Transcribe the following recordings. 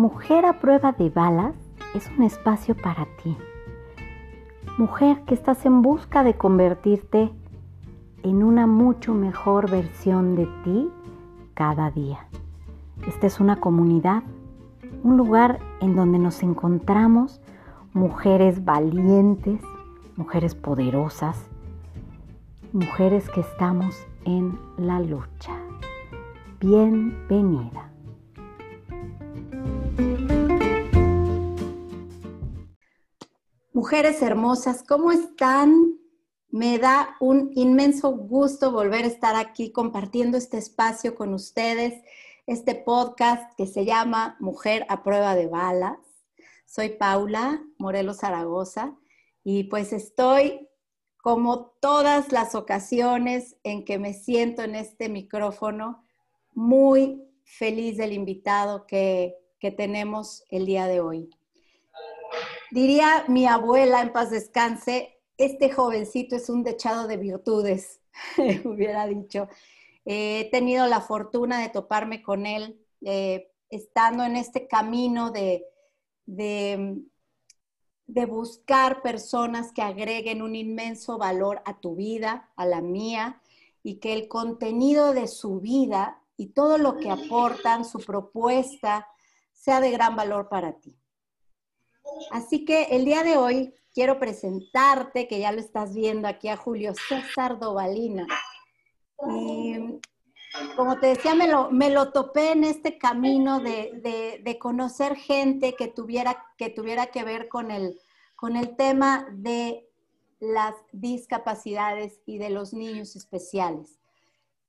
Mujer a prueba de balas es un espacio para ti. Mujer que estás en busca de convertirte en una mucho mejor versión de ti cada día. Esta es una comunidad, un lugar en donde nos encontramos mujeres valientes, mujeres poderosas, mujeres que estamos en la lucha. Bienvenida. Mujeres hermosas, ¿cómo están? Me da un inmenso gusto volver a estar aquí compartiendo este espacio con ustedes, este podcast que se llama Mujer a prueba de balas. Soy Paula Morelos Zaragoza y pues estoy como todas las ocasiones en que me siento en este micrófono, muy feliz del invitado que, que tenemos el día de hoy. Diría mi abuela, en paz descanse, este jovencito es un dechado de virtudes, hubiera dicho. he tenido la fortuna de toparme con él, eh, estando en este camino de, de, de buscar personas que agreguen un inmenso valor a tu vida, a la mía, y que el contenido de su vida y todo lo que aportan, su propuesta, sea de gran valor para ti. Así que el día de hoy quiero presentarte, que ya lo estás viendo aquí a Julio César Dovalina. Y como te decía, me lo, me lo topé en este camino de, de, conocer gente que tuviera, que tuviera que ver con el, con el tema de las discapacidades y de los niños especiales.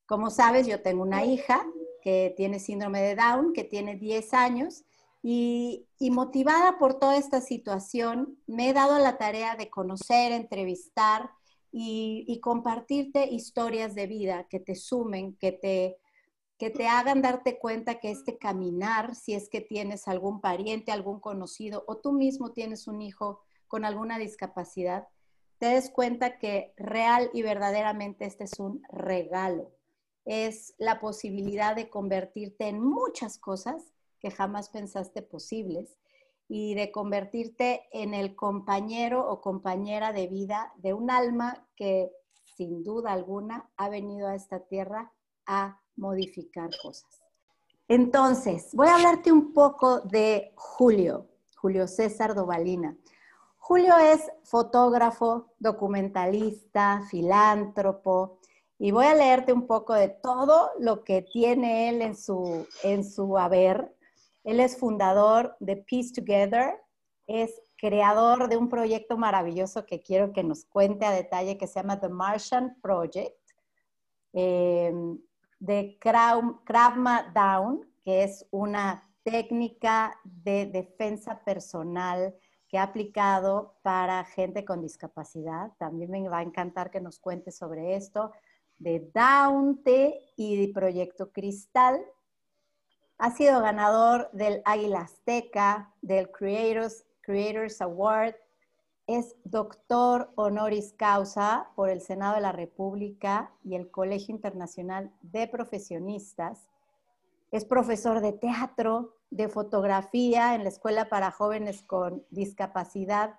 Como sabes, yo tengo una hija que tiene síndrome de Down, que tiene 10 años, y, motivada por toda esta situación, me he dado la tarea de conocer, entrevistar y, compartirte historias de vida que te sumen, que te, que te hagan darte cuenta que este caminar, si es que tienes algún pariente, algún conocido o tú mismo tienes un hijo con alguna discapacidad, te des cuenta que real y verdaderamente este es un regalo. Es la posibilidad de convertirte en muchas cosas que jamás pensaste posibles y de convertirte en el compañero o compañera de vida de un alma que sin duda alguna ha venido a esta tierra a modificar cosas. Entonces, voy a hablarte un poco de Julio, Julio César Dovalina. Julio es fotógrafo, documentalista, filántropo, y voy a leerte un poco de todo lo que tiene él en su, en su haber él es fundador de Peace Together, es creador de un proyecto maravilloso que quiero que nos cuente a detalle que se llama The Martian Project, eh, de Krav Down, que es una técnica de defensa personal que ha aplicado para gente con discapacidad. También me va a encantar que nos cuente sobre esto, de Down y de Proyecto Cristal, ha sido ganador del Águila Azteca, del Creators, Creators Award. Es doctor honoris causa por el Senado de la República y el Colegio Internacional de Profesionistas. Es profesor de teatro, de fotografía en la Escuela para Jóvenes con Discapacidad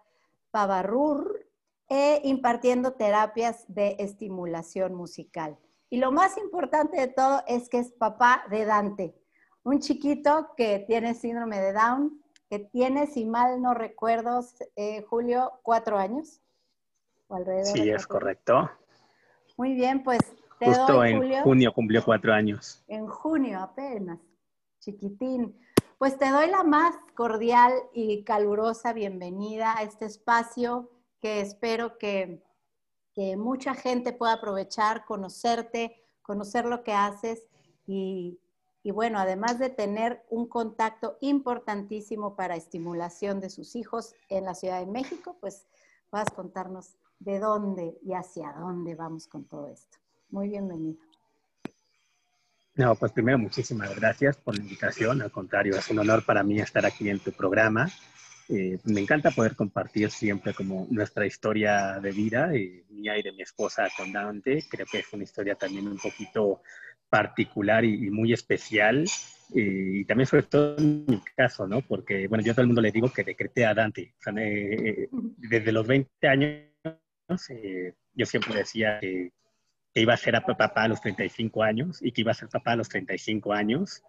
Pavarur e impartiendo terapias de estimulación musical. Y lo más importante de todo es que es papá de Dante un chiquito que tiene síndrome de Down, que tiene, si mal no recuerdo, eh, Julio, cuatro años. sí, es correcto. Muy bien, pues te Justo en junio cumplió cuatro años. En junio apenas, chiquitín. Pues te doy la más cordial y calurosa bienvenida a este espacio que espero que, que mucha gente pueda aprovechar, conocerte, conocer lo que haces y y bueno, además de tener un contacto importantísimo para estimulación de sus hijos en la Ciudad de México, pues vas a contarnos de dónde y hacia dónde vamos con todo esto. Muy bienvenido. No, pues primero muchísimas gracias por la invitación. Al contrario, es un honor para mí estar aquí en tu programa. Eh, me encanta poder compartir siempre como nuestra historia de vida, eh, mía y de mi esposa con Dante. Creo que es una historia también un poquito particular y, muy especial. Eh, y también sobre todo en mi caso, ¿no? Porque, bueno, yo a todo el mundo le digo que decreté a Dante. O sea, eh, desde los 20 años, yo siempre decía que, iba a ser papá a los 35 años y que iba a ser papá a los 35 años.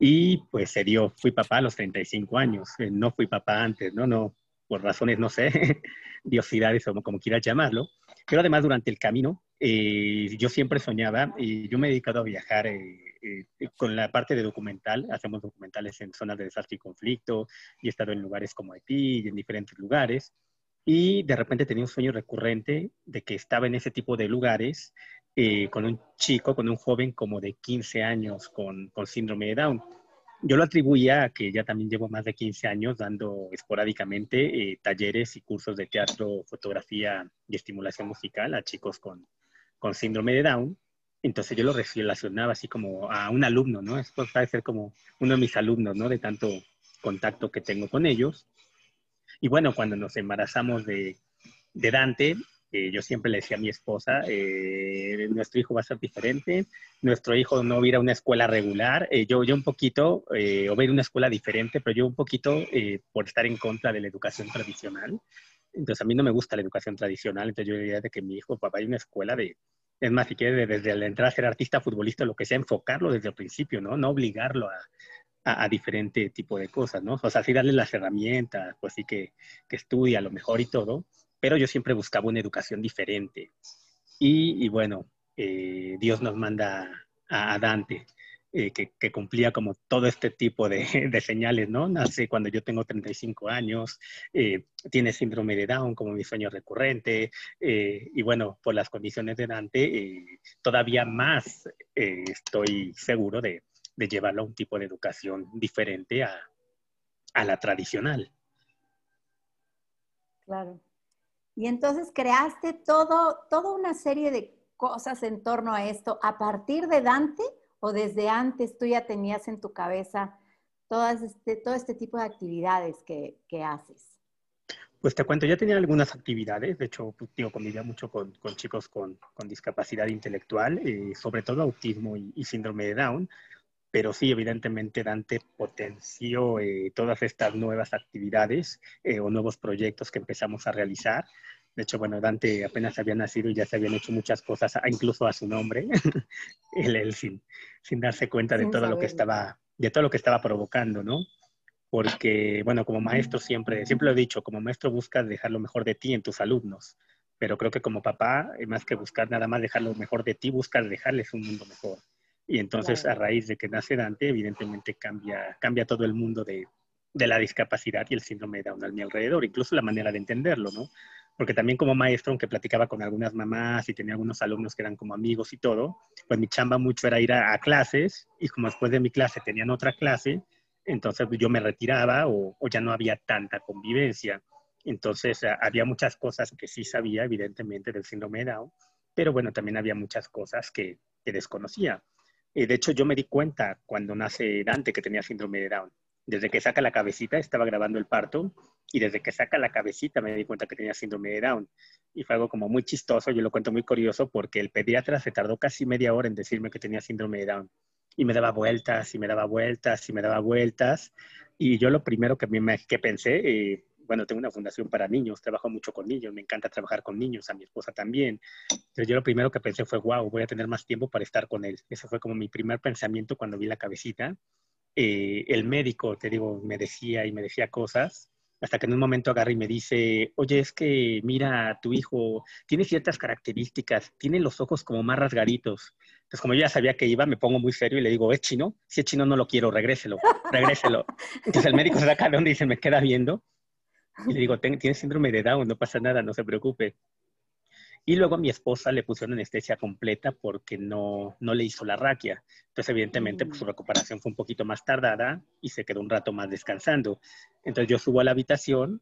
Y pues se dio, fui papá a los 35 años, no fui papá antes, ¿no? No, por razones, no sé, diosidades o como quieras llamarlo. Pero además durante el camino, eh, yo siempre soñaba y yo me he dedicado a viajar eh, eh, con la parte de documental. Hacemos documentales en zonas de desastre y conflicto y he estado en lugares como Haití y en diferentes lugares. Y de repente tenía un sueño recurrente de que estaba en ese tipo de lugares con un chico, con un joven como de 15 años con, con síndrome de Down yo lo atribuía a que ya también llevo más de 15 años dando esporádicamente eh, talleres y cursos de teatro, fotografía y estimulación musical a chicos con, con síndrome de Down. Entonces yo lo relacionaba así como a un alumno, ¿no? Esto puede ser como uno de mis alumnos, ¿no? De tanto contacto que tengo con ellos. Y bueno, cuando nos embarazamos de, Dante, yo siempre le decía a mi esposa, eh, nuestro hijo va a ser diferente, nuestro hijo no va a ir a una escuela regular, eh, yo, yo un poquito, eh, o va a ir una escuela diferente, pero yo un poquito por estar en contra de la educación tradicional. Entonces a mí no me gusta la educación tradicional, entonces yo diría de que mi hijo, papá, hay una escuela de, es más, si quiere desde la entrada a ser artista, futbolista, lo que sea, enfocarlo desde el principio, ¿no? No obligarlo a, a, diferente tipo de cosas, ¿no? O sea, sí darle las herramientas, pues sí que, que estudie a lo mejor y todo, pero yo siempre buscaba una educación diferente. Y, bueno, eh, Dios nos manda a, Dante, eh, que, cumplía como todo este tipo de, señales, ¿no? Nace cuando yo tengo 35 años, eh, tiene síndrome de Down como mi sueño recurrente, y bueno, por las condiciones de Dante, todavía más estoy seguro de, llevarlo a un tipo de educación diferente a, a la tradicional. Claro. Y entonces creaste todo, toda una serie de cosas en torno a esto a partir de Dante o desde antes tú ya tenías en tu cabeza todas este, todo este tipo de actividades que, haces. Pues te cuento, ya tenía algunas actividades, de hecho, pues, digo, convivía mucho con, chicos con, discapacidad intelectual, eh, sobre todo autismo y, síndrome de Down, pero sí, evidentemente Dante potenció eh, todas estas nuevas actividades eh, o nuevos proyectos que empezamos a realizar. De hecho, bueno, Dante apenas había nacido y ya se habían hecho muchas cosas, incluso a su nombre, él, sin, sin, darse cuenta de todo lo que estaba, de todo lo que estaba provocando, ¿no? Porque, bueno, como maestro siempre, siempre lo he dicho, como maestro buscas dejar lo mejor de ti en tus alumnos, pero creo que como papá, más que buscar nada más dejar lo mejor de ti, buscas dejarles un mundo mejor. Y entonces a raíz de que nace Dante, evidentemente cambia, cambia todo el mundo de, de la discapacidad y el síndrome de Down a mi alrededor, incluso la manera de entenderlo, ¿no? Porque también como maestro, aunque platicaba con algunas mamás y tenía algunos alumnos que eran como amigos y todo, pues mi chamba mucho era ir a, clases y como después de mi clase tenían otra clase, entonces yo me retiraba o, ya no había tanta convivencia. Entonces había muchas cosas que sí sabía, evidentemente, del síndrome de Down, pero bueno, también había muchas cosas que, desconocía. Y de hecho, yo me di cuenta cuando nace Dante que tenía síndrome de Down. Desde que saca la cabecita, estaba grabando el parto, y desde que saca la cabecita me di cuenta que tenía síndrome de Down. Y fue algo como muy chistoso, yo lo cuento muy curioso, porque el pediatra se tardó casi media hora en decirme que tenía síndrome de Down. Y me daba vueltas, y me daba vueltas, y me daba vueltas. Y yo lo primero que, me, que pensé, eh, bueno, tengo una fundación para niños, trabajo mucho con niños, me encanta trabajar con niños, a mi esposa también. Entonces yo lo primero que pensé fue, wow, voy a tener más tiempo para estar con él. Ese fue como mi primer pensamiento cuando vi la cabecita. Eh, el médico, te digo, me decía y me decía cosas, hasta que en un momento agarra y me dice, oye, es que mira, tu hijo tiene ciertas características, tiene los ojos como más rasgaditos. Entonces, como yo ya sabía que iba, me pongo muy serio y le digo, ¿es chino? Si es chino, no lo quiero, regréselo, regréselo. Entonces el médico se saca de y se me queda viendo y le digo, tiene síndrome de Down, no pasa nada, no se preocupe. Y luego a mi esposa le pusieron anestesia completa porque no, no le hizo la raquia. Entonces, evidentemente, pues, su mm. recuperación fue un poquito más tardada y se quedó un rato más descansando. Entonces, yo subo a la habitación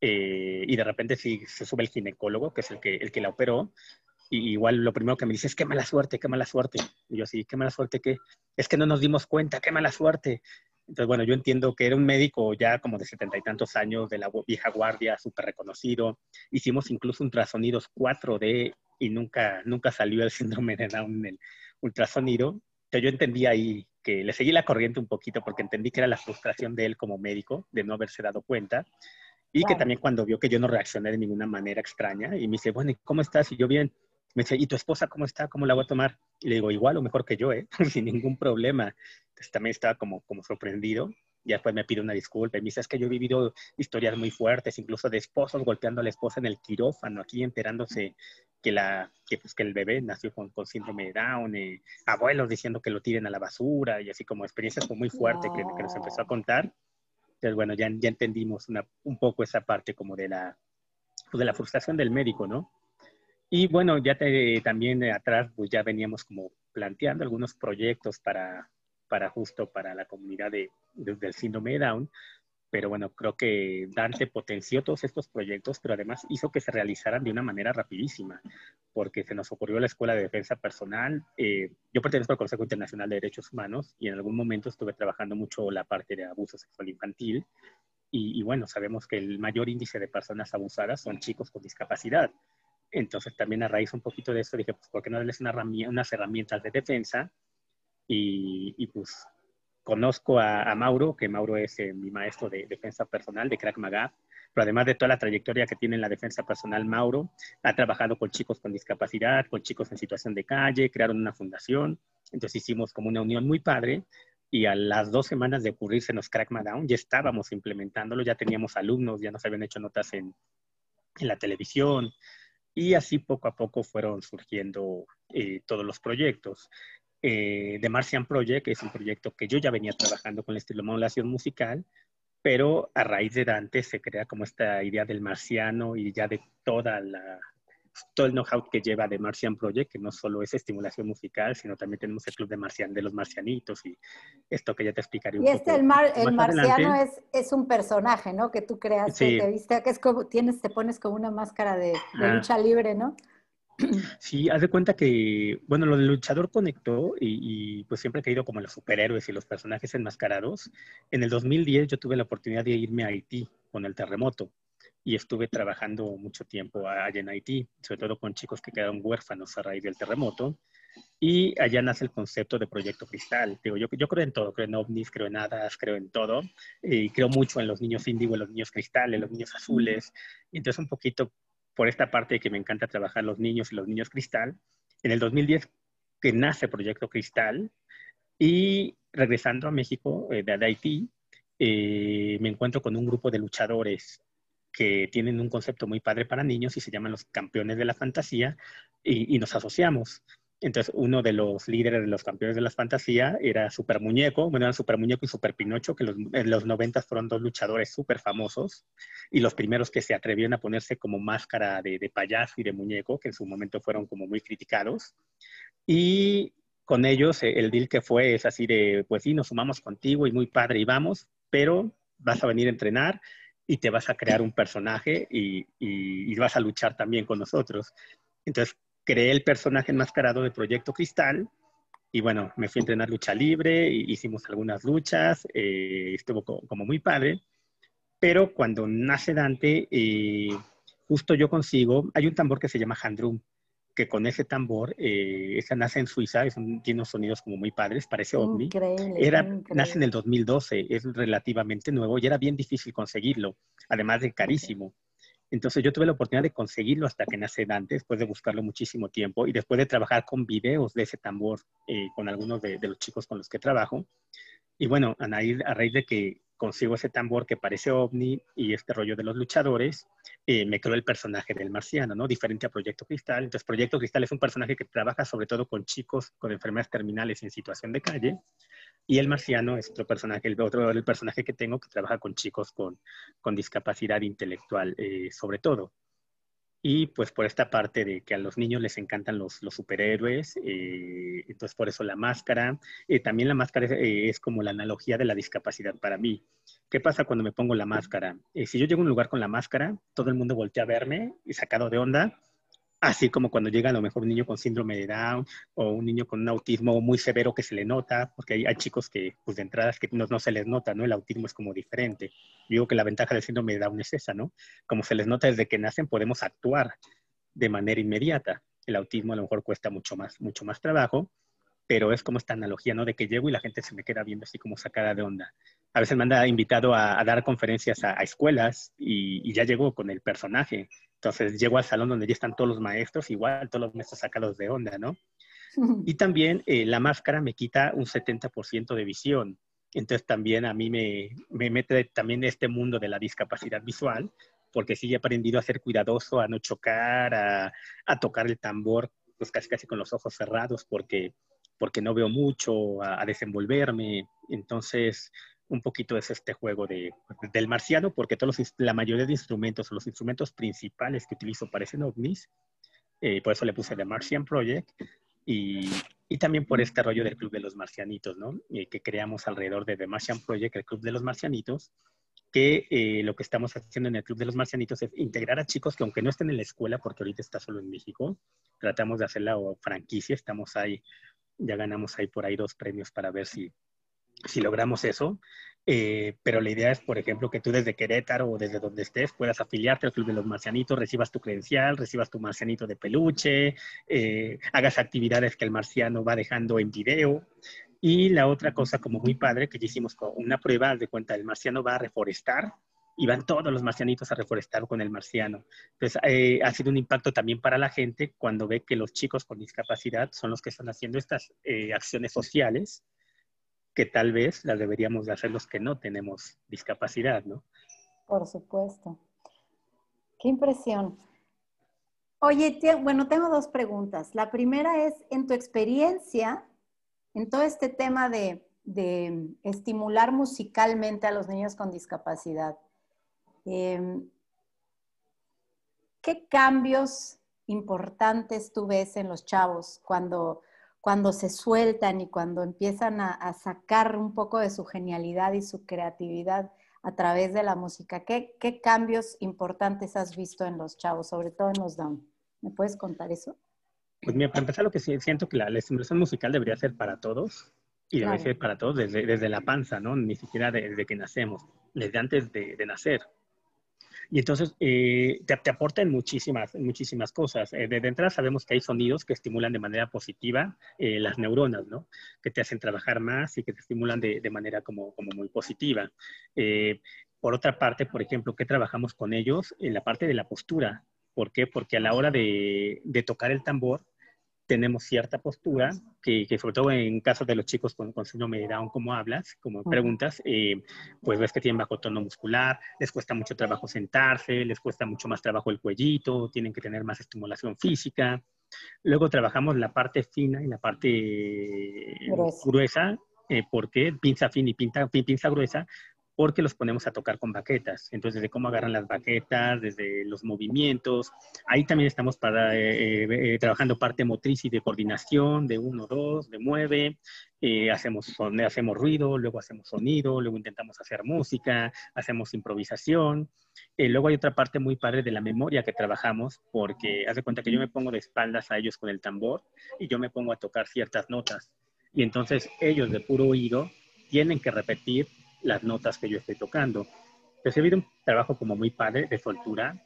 eh, y de repente sí, se sube el ginecólogo, que es el que, el que la operó. Y igual lo primero que me dice es, qué mala suerte, qué mala suerte. Y yo sí, qué mala suerte, qué. Es que no nos dimos cuenta, qué mala suerte. Entonces, bueno, yo entiendo que era un médico ya como de setenta y tantos años, de la vieja guardia, súper reconocido. Hicimos incluso ultrasonidos 4D y nunca, nunca salió el síndrome de Down en el ultrasonido. yo entendí ahí que le seguí la corriente un poquito porque entendí que era la frustración de él como médico de no haberse dado cuenta y que también cuando vio que yo no reaccioné de ninguna manera extraña y me dice, bueno, ¿y cómo estás? Y yo bien, me dice, ¿y tu esposa cómo está? ¿Cómo la voy a tomar? Y le digo, igual o mejor que yo, ¿eh? Sin ningún problema. Entonces también estaba como, como sorprendido. Y después me pide una disculpa y me dice, es que yo he vivido historias muy fuertes, incluso de esposos golpeando a la esposa en el quirófano, aquí enterándose que, la, que, pues, que el bebé nació con, con síndrome de Down, eh, abuelos diciendo que lo tiren a la basura y así como experiencias muy fuertes que, que, nos empezó a contar. Entonces, bueno, ya, ya entendimos una, un poco esa parte como de la, pues, de la frustración del médico, ¿no? Y bueno, ya también atrás, pues ya veníamos como planteando algunos proyectos para, para justo para la comunidad de, del síndrome de Down. Pero bueno, creo que Dante potenció todos estos proyectos, pero además hizo que se realizaran de una manera rapidísima, porque se nos ocurrió la Escuela de Defensa Personal. Eh, yo pertenezco al Consejo Internacional de Derechos Humanos y en algún momento estuve trabajando mucho la parte de abuso sexual infantil. Y bueno, sabemos que el mayor índice de personas abusadas son chicos con discapacidad. Entonces también a raíz un poquito de eso dije, pues, ¿por qué no darles una unas herramientas de defensa y, pues conozco a, Mauro, que Mauro es eh, mi maestro de defensa personal de Crack Maga, pero además de toda la trayectoria que tiene en la defensa personal, Mauro ha trabajado con chicos con discapacidad, con chicos en situación de calle, crearon una fundación, entonces hicimos como una unión muy padre y a las dos semanas de ocurrirse nos Crack Down ya estábamos implementándolo, ya teníamos alumnos, ya nos habían hecho notas en, en la televisión, y así poco a poco fueron surgiendo eh, todos los proyectos. Eh, The Martian Project es un proyecto que yo ya venía trabajando con la estilomodulación musical, pero a raíz de Dante se crea como esta idea del marciano y ya de toda la, todo el know-how que lleva The Martian Project, que no solo es estimulación musical, sino también tenemos el Club de, Marcian, de los Marcianitos y esto que ya te explicaré un y este, el, el marciano es, es, un personaje, ¿no? Que tú creas, que viste, que es como, tienes, te pones como una máscara de, de ah. lucha libre, ¿no? Sí, haz de cuenta que, bueno, lo del luchador conectó y, pues siempre he querido como los superhéroes y los personajes enmascarados. En el 2010 yo tuve la oportunidad de irme a Haití con el terremoto y estuve trabajando mucho tiempo allá en Haití, sobre todo con chicos que quedaron huérfanos a raíz del terremoto. Y allá nace el concepto de Proyecto Cristal. Digo, yo, yo creo en todo, creo en ovnis, creo en hadas, creo en todo. Y creo mucho en los niños índigo, en los niños cristales, los niños azules. Y entonces un poquito por esta parte de que me encanta trabajar los niños y los niños cristal, en el 2010 que nace Proyecto Cristal y regresando a México, eh, de, Haití, eh, me encuentro con un grupo de luchadores que tienen un concepto muy padre para niños y se llaman los campeones de la fantasía y, nos asociamos. Entonces, uno de los líderes de los campeones de la fantasía era Super Muñeco, bueno, eran Super Muñeco y Super Pinocho, que en los 90 fueron dos luchadores súper famosos y los primeros que se atrevieron a ponerse como máscara de, de, payaso y de muñeco, que en su momento fueron como muy criticados. Y con ellos eh, el deal que fue es así de, pues sí, nos sumamos contigo y muy padre y vamos, pero vas a venir a entrenar y te vas a crear un personaje y, y, y vas a luchar también con nosotros. Entonces, creé el personaje enmascarado de Proyecto Cristal y bueno, me fui a entrenar lucha libre, hicimos algunas luchas, eh, estuvo como muy padre, pero cuando nace Dante, eh, justo yo consigo, hay un tambor que se llama Handrum, que con ese tambor, eh, esa nace en Suiza, es tiene unos sonidos como muy padres, parece ovni. Increíble, era, Nace en el 2012, es relativamente nuevo y era bien difícil conseguirlo, además de carísimo. Entonces yo tuve la oportunidad de conseguirlo hasta que nace Dante, después de buscarlo muchísimo tiempo y después de trabajar con videos de ese tambor eh, con algunos de, los chicos con los que trabajo. Y bueno, a raíz, a raíz, de que consigo ese tambor que parece ovni y este rollo de los luchadores, eh, me creó el personaje del marciano, ¿no? Diferente a Proyecto Cristal. Entonces Proyecto Cristal es un personaje que trabaja sobre todo con chicos con enfermedades terminales en situación de calle y el marciano es otro personaje, el otro el personaje que tengo que trabaja con chicos con, con discapacidad intelectual, eh, sobre todo. Y pues por esta parte de que a los niños les encantan los, superhéroes, eh, entonces por eso la máscara. Eh, también la máscara es, como la analogía de la discapacidad para mí. ¿Qué pasa cuando me pongo la máscara? si yo llego a un lugar con la máscara, todo el mundo voltea a verme y sacado de onda, Así como cuando llega a lo mejor un niño con síndrome de Down o un niño con un autismo muy severo que se le nota, porque hay, chicos que, pues de entrada, que no, no, se les nota, ¿no? El autismo es como diferente. Digo que la ventaja del síndrome de Down es esa, ¿no? Como se les nota desde que nacen, podemos actuar de manera inmediata. El autismo a lo mejor cuesta mucho más, mucho más trabajo, pero es como esta analogía, ¿no? De que llego y la gente se me queda viendo así como sacada de onda. A veces me han invitado a, dar conferencias a, escuelas y, ya llego con el personaje. Entonces llego al salón donde ya están todos los maestros, igual todos los maestros sacados de onda, ¿no? Y también eh, la máscara me quita un 70% de visión. Entonces también a mí me, me mete también este mundo de la discapacidad visual, porque sí he aprendido a ser cuidadoso, a no chocar, a, a tocar el tambor, pues casi casi con los ojos cerrados, porque, porque no veo mucho, a, desenvolverme. Entonces, un poquito es este juego de, del marciano, porque todos la mayoría de instrumentos, los instrumentos principales que utilizo parecen ovnis, eh, por eso le puse The Martian Project, y, y, también por este rollo del Club de los Marcianitos, ¿no? Que creamos alrededor de The Martian Project, el Club de los Marcianitos, que eh, lo que estamos haciendo en el Club de los Marcianitos es integrar a chicos que aunque no estén en la escuela, porque ahorita está solo en México, tratamos de hacer la franquicia, estamos ahí, ya ganamos ahí por ahí dos premios para ver si, si logramos eso. Eh, pero la idea es, por ejemplo, que tú desde Querétaro o desde donde estés puedas afiliarte al Club de los Marcianitos, recibas tu credencial, recibas tu marcianito de peluche, eh, hagas actividades que el marciano va dejando en video. Y la otra cosa como muy padre que hicimos con una prueba de cuenta, el marciano va a reforestar y van todos los marcianitos a reforestar con el marciano. Entonces, eh, ha sido un impacto también para la gente cuando ve que los chicos con discapacidad son los que están haciendo estas acciones sociales que tal vez las deberíamos de hacer los que no tenemos discapacidad, ¿no? Por supuesto. Qué impresión. Oye, bueno, tengo dos preguntas. La primera es, en tu experiencia, en todo este tema de, estimular musicalmente a los niños con discapacidad, em, ¿qué cambios importantes tú ves en los chavos cuando, cuando se sueltan y cuando empiezan a, sacar un poco de su genialidad y su creatividad a través de la música? ¿Qué, ¿Qué cambios importantes has visto en los chavos, sobre todo en los Down? ¿Me puedes contar eso? Pues mira, para empezar, lo que siento que la, estimulación musical debería ser para todos y debe ser para todos desde, desde, la panza, ¿no? Ni siquiera desde que nacemos, desde antes de, de nacer. Y entonces eh, te, te, aportan muchísimas, muchísimas cosas. Eh, de, entrada sabemos que hay sonidos que estimulan de manera positiva eh, las neuronas, ¿no? Que te hacen trabajar más y que te estimulan de, de manera como, como muy positiva. por otra parte, por ejemplo, ¿qué trabajamos con ellos? En la parte de la postura. ¿Por qué? Porque a la hora de, de tocar el tambor, tenemos cierta postura, que, sobre todo en caso de los chicos con, con síndrome de Down, como hablas, como preguntas, eh, pues ves que tienen bajo tono muscular, les cuesta mucho trabajo sentarse, les cuesta mucho más trabajo el cuellito, tienen que tener más estimulación física. Luego trabajamos la parte fina y la parte gruesa, eh, porque pinza fina y pinza, pinza gruesa, porque los ponemos a tocar con baquetas. Entonces, desde cómo agarran las baquetas, desde los movimientos. Ahí también estamos para, eh, eh, trabajando parte motriz y de coordinación, de uno, dos, de mueve. Eh, hacemos, hacemos ruido, luego hacemos sonido, luego intentamos hacer música, hacemos improvisación. luego hay otra parte muy padre de la memoria que trabajamos, porque haz de cuenta que yo me pongo de espaldas a ellos con el tambor y yo me pongo a tocar ciertas notas. Y entonces ellos de puro oído tienen que repetir las notas que yo estoy tocando. Entonces, he habido un trabajo como muy padre de soltura.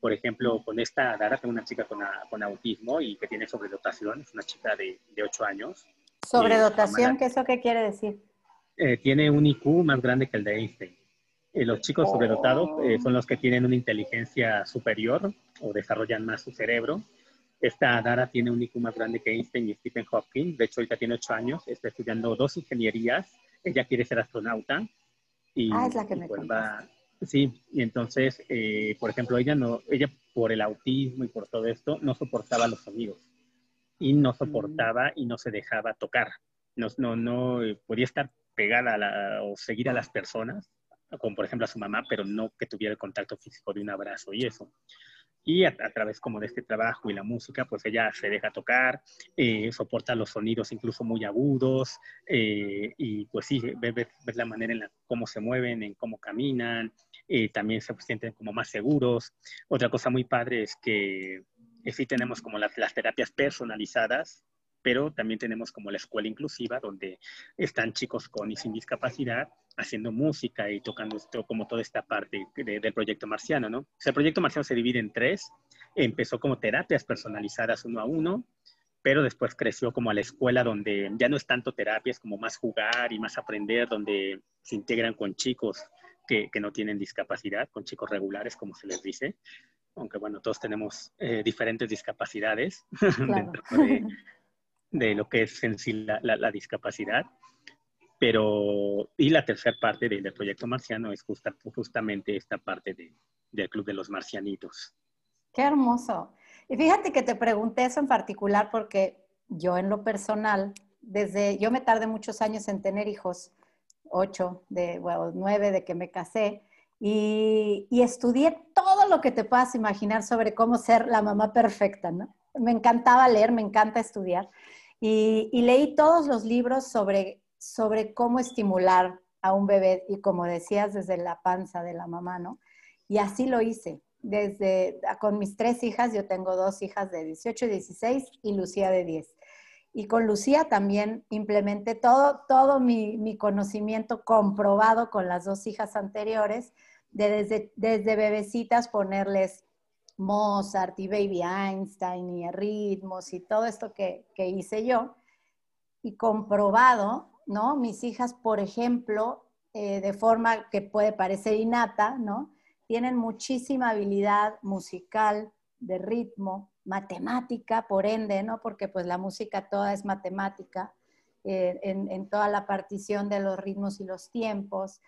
Por ejemplo, con esta Dara, tengo una chica con, con autismo y que tiene sobredotación, es una chica de, de 8 años. ¿Sobredotación? ¿Qué es eso qué quiere decir? Eh, tiene un IQ más grande que el de Einstein. Eh, los chicos sobredotados eh, son los que tienen una inteligencia superior o desarrollan más su cerebro. Esta Dara tiene un IQ más grande que Einstein y Stephen Hawking. De hecho, ahorita tiene 8 años, está estudiando dos ingenierías ella quiere ser astronauta. Y, ah, es la que me pues Sí, y entonces, eh, por ejemplo, ella no, ella por el autismo y por todo esto, no soportaba los sonidos. Y no soportaba y no se dejaba tocar. No, no, no eh, podía estar pegada o seguir a las personas, como por ejemplo a su mamá, pero no que tuviera el contacto físico de un abrazo y eso y a, través como de este trabajo y la música, pues ella se deja tocar, eh, soporta los sonidos incluso muy agudos eh, y pues sí, ves, la manera en la cómo se mueven, en cómo caminan, eh, también se sienten como más seguros. Otra cosa muy padre es que sí tenemos como las, las terapias personalizadas pero también tenemos como la escuela inclusiva, donde están chicos con y sin discapacidad haciendo música y tocando esto, como toda esta parte del proyecto marciano, ¿no? O sea, el proyecto marciano se divide en tres. Empezó como terapias personalizadas uno a uno, pero después creció como a la escuela donde ya no es tanto terapia, es como más jugar y más aprender, donde se integran con chicos que, que no tienen discapacidad, con chicos regulares, como se les dice, aunque bueno, todos tenemos eh, diferentes discapacidades dentro de, de, lo que es en sí la, discapacidad. Pero, y la tercera parte del, proyecto marciano es justa, justamente esta parte de, del Club de los Marcianitos. Qué hermoso. Y fíjate que te pregunté eso en particular porque yo en lo personal, desde, yo me tardé muchos años en tener hijos, ocho, de, bueno, nueve de que me casé, y, y, estudié todo lo que te puedas imaginar sobre cómo ser la mamá perfecta, ¿no? Me encantaba leer, me encanta estudiar, y, leí todos los libros sobre, sobre cómo estimular a un bebé, y como decías, desde la panza de la mamá, ¿no? Y así lo hice desde con mis tres hijas, yo tengo dos hijas de 18 y 16 y Lucía de 10. Y con Lucía también implementé todo, todo mi, conocimiento comprobado con las dos hijas anteriores, de desde, desde bebecitas ponerles Mozart y Baby Einstein y ritmos y todo esto que, hice yo. Y comprobado, ¿no? Mis hijas, por ejemplo, eh, de forma que puede parecer innata, ¿no? tienen muchísima habilidad musical, de ritmo, matemática, por ende, ¿no? Porque pues la música toda es matemática, eh, en, toda la partición de los ritmos y los tiempos.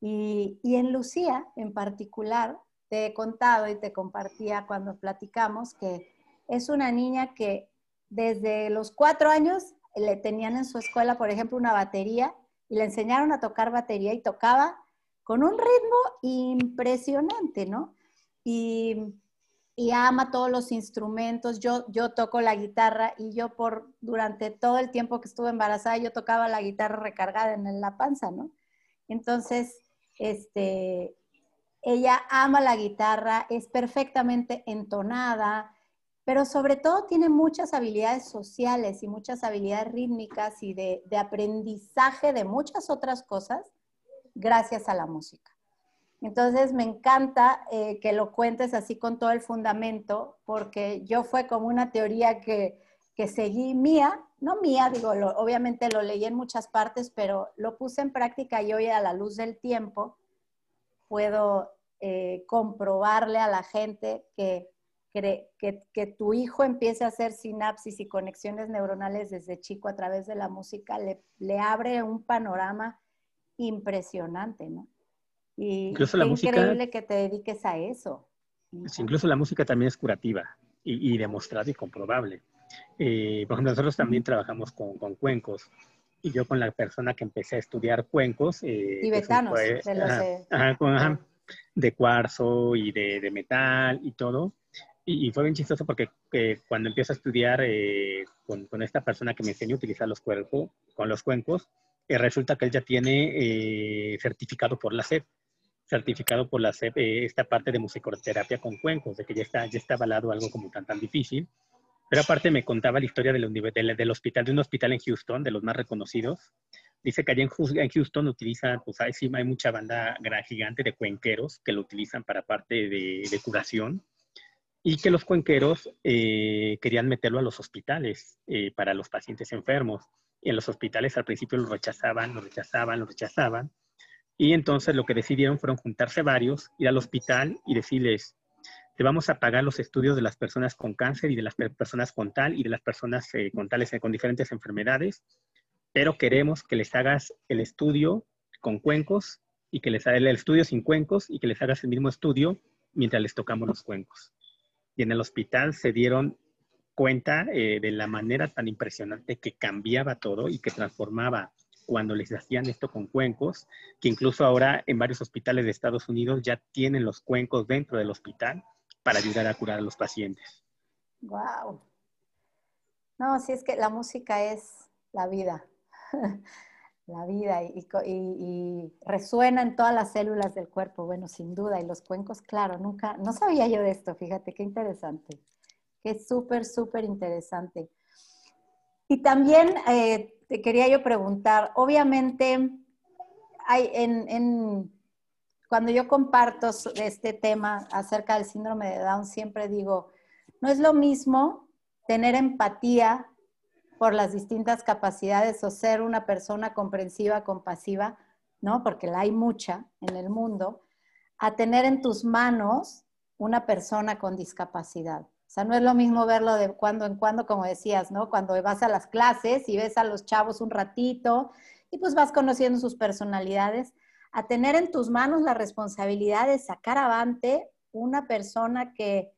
Y, y, en Lucía, en particular, te he contado y te compartía cuando platicamos que es una niña que desde los cuatro años le tenían en su escuela, por ejemplo, una batería y le enseñaron a tocar batería y tocaba con un ritmo impresionante, ¿no? Y, ama todos los instrumentos. Yo, yo toco la guitarra y yo por durante todo el tiempo que estuve embarazada, yo tocaba la guitarra recargada en la panza, ¿no? Entonces, este, ella ama la guitarra, es perfectamente entonada, pero sobre todo tiene muchas habilidades sociales y muchas habilidades rítmicas y de, aprendizaje de muchas otras cosas gracias a la música. Entonces me encanta eh, que lo cuentes así con todo el fundamento, porque yo fue como una teoría que, que seguí mía, no mía, digo, obviamente lo leí en muchas partes, pero lo puse en práctica y hoy a la luz del tiempo puedo eh, comprobarle a la gente que, que, que, tu hijo empiece a hacer sinapsis y conexiones neuronales desde chico a través de la música, le, le abre un panorama impresionante, ¿no? Y incluso la música, increíble que te dediques a eso. incluso la música también es curativa y, demostrada y comprobable. Eh, por ejemplo, nosotros también trabajamos con, con, cuencos y yo con la persona que empecé a estudiar cuencos. Eh, Tibetanos, pues, de, los de, de cuarzo y de, de, metal y todo. Y, fue bien chistoso porque eh, cuando empiezo a estudiar eh, con, con, esta persona que me enseñó a utilizar los cuerpos, con los cuencos, eh, resulta que él ya tiene eh, certificado por la SEP, certificado por la SEP esta parte de musicoterapia con cuencos, de que ya está, ya está avalado algo como tan, tan difícil. Pero aparte me contaba la historia del, hospital, de un hospital en Houston, de los más reconocidos. Dice que allá en Houston utilizan, pues hay, sí, hay mucha banda gigante de cuenqueros que lo utilizan para parte de, de curación y que los cuenqueros querían meterlo a los hospitales para los pacientes enfermos y en los hospitales al principio lo rechazaban, lo rechazaban, lo rechazaban. Y entonces lo que decidieron fueron juntarse varios, ir al hospital y decirles, te vamos a pagar los estudios de las personas con cáncer y de las personas con tal y de las personas eh, con tales, con diferentes enfermedades, pero queremos que les hagas el estudio con cuencos y que les hagas el estudio sin cuencos y que les hagas el mismo estudio mientras les tocamos los cuencos. Y en el hospital se dieron cuenta eh, de la manera tan impresionante que cambiaba todo y que transformaba cuando les hacían esto con cuencos, que incluso ahora en varios hospitales de Estados Unidos ya tienen los cuencos dentro del hospital para ayudar a curar a los pacientes. Wow. No, sí es que la música es la vida, la vida y, resuena en todas las células del cuerpo, bueno, sin duda, y los cuencos, claro, nunca, no sabía yo de esto, fíjate, qué interesante es súper, súper interesante. Y también eh, te quería yo preguntar, obviamente, hay en, cuando yo comparto este tema acerca del síndrome de Down, siempre digo, no es lo mismo tener empatía por las distintas capacidades o ser una persona comprensiva, compasiva, ¿no? Porque la hay mucha en el mundo, a tener en tus manos una persona con discapacidad. O sea, no es lo mismo verlo de cuando en cuando, como decías, ¿no? Cuando vas a las clases y ves a los chavos un ratito y pues vas conociendo sus personalidades, a tener en tus manos la responsabilidad de sacar avante una persona que,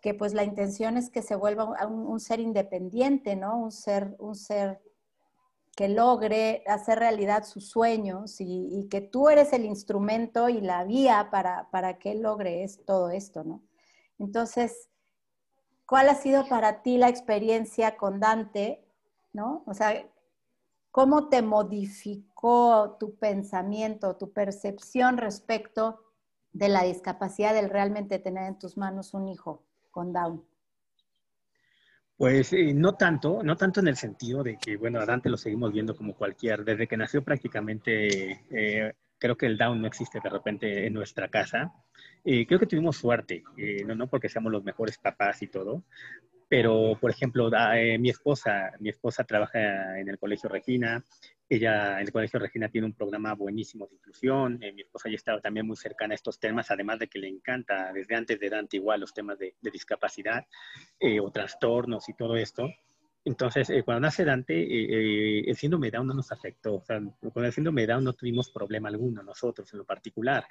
que pues la intención es que se vuelva un, ser independiente, ¿no? Un ser, un ser que logre hacer realidad sus sueños y, que tú eres el instrumento y la vía para, para que él logre todo esto, ¿no? Entonces, ¿cuál ha sido para ti la experiencia con Dante, ¿no? O sea, ¿cómo te modificó tu pensamiento, tu percepción respecto de la discapacidad del realmente tener en tus manos un hijo con Down? Pues eh, no tanto, no tanto en el sentido de que, bueno, a Dante lo seguimos viendo como cualquier, desde que nació prácticamente, eh, creo que el Down no existe de repente en nuestra casa. Eh, creo que tuvimos suerte, no, no porque seamos los mejores papás y todo, pero por ejemplo, mi esposa, mi esposa trabaja en el Colegio Regina, ella el Colegio Regina tiene un programa buenísimo de inclusión. Eh, mi esposa ya estaba también muy cercana a estos temas, además de que le encanta desde antes de Dante igual los temas de, discapacidad eh, o trastornos y todo esto. Entonces, eh, cuando nace Dante, el síndrome de Down no nos afectó. O sea, con el síndrome de Down no tuvimos problema alguno nosotros en lo particular.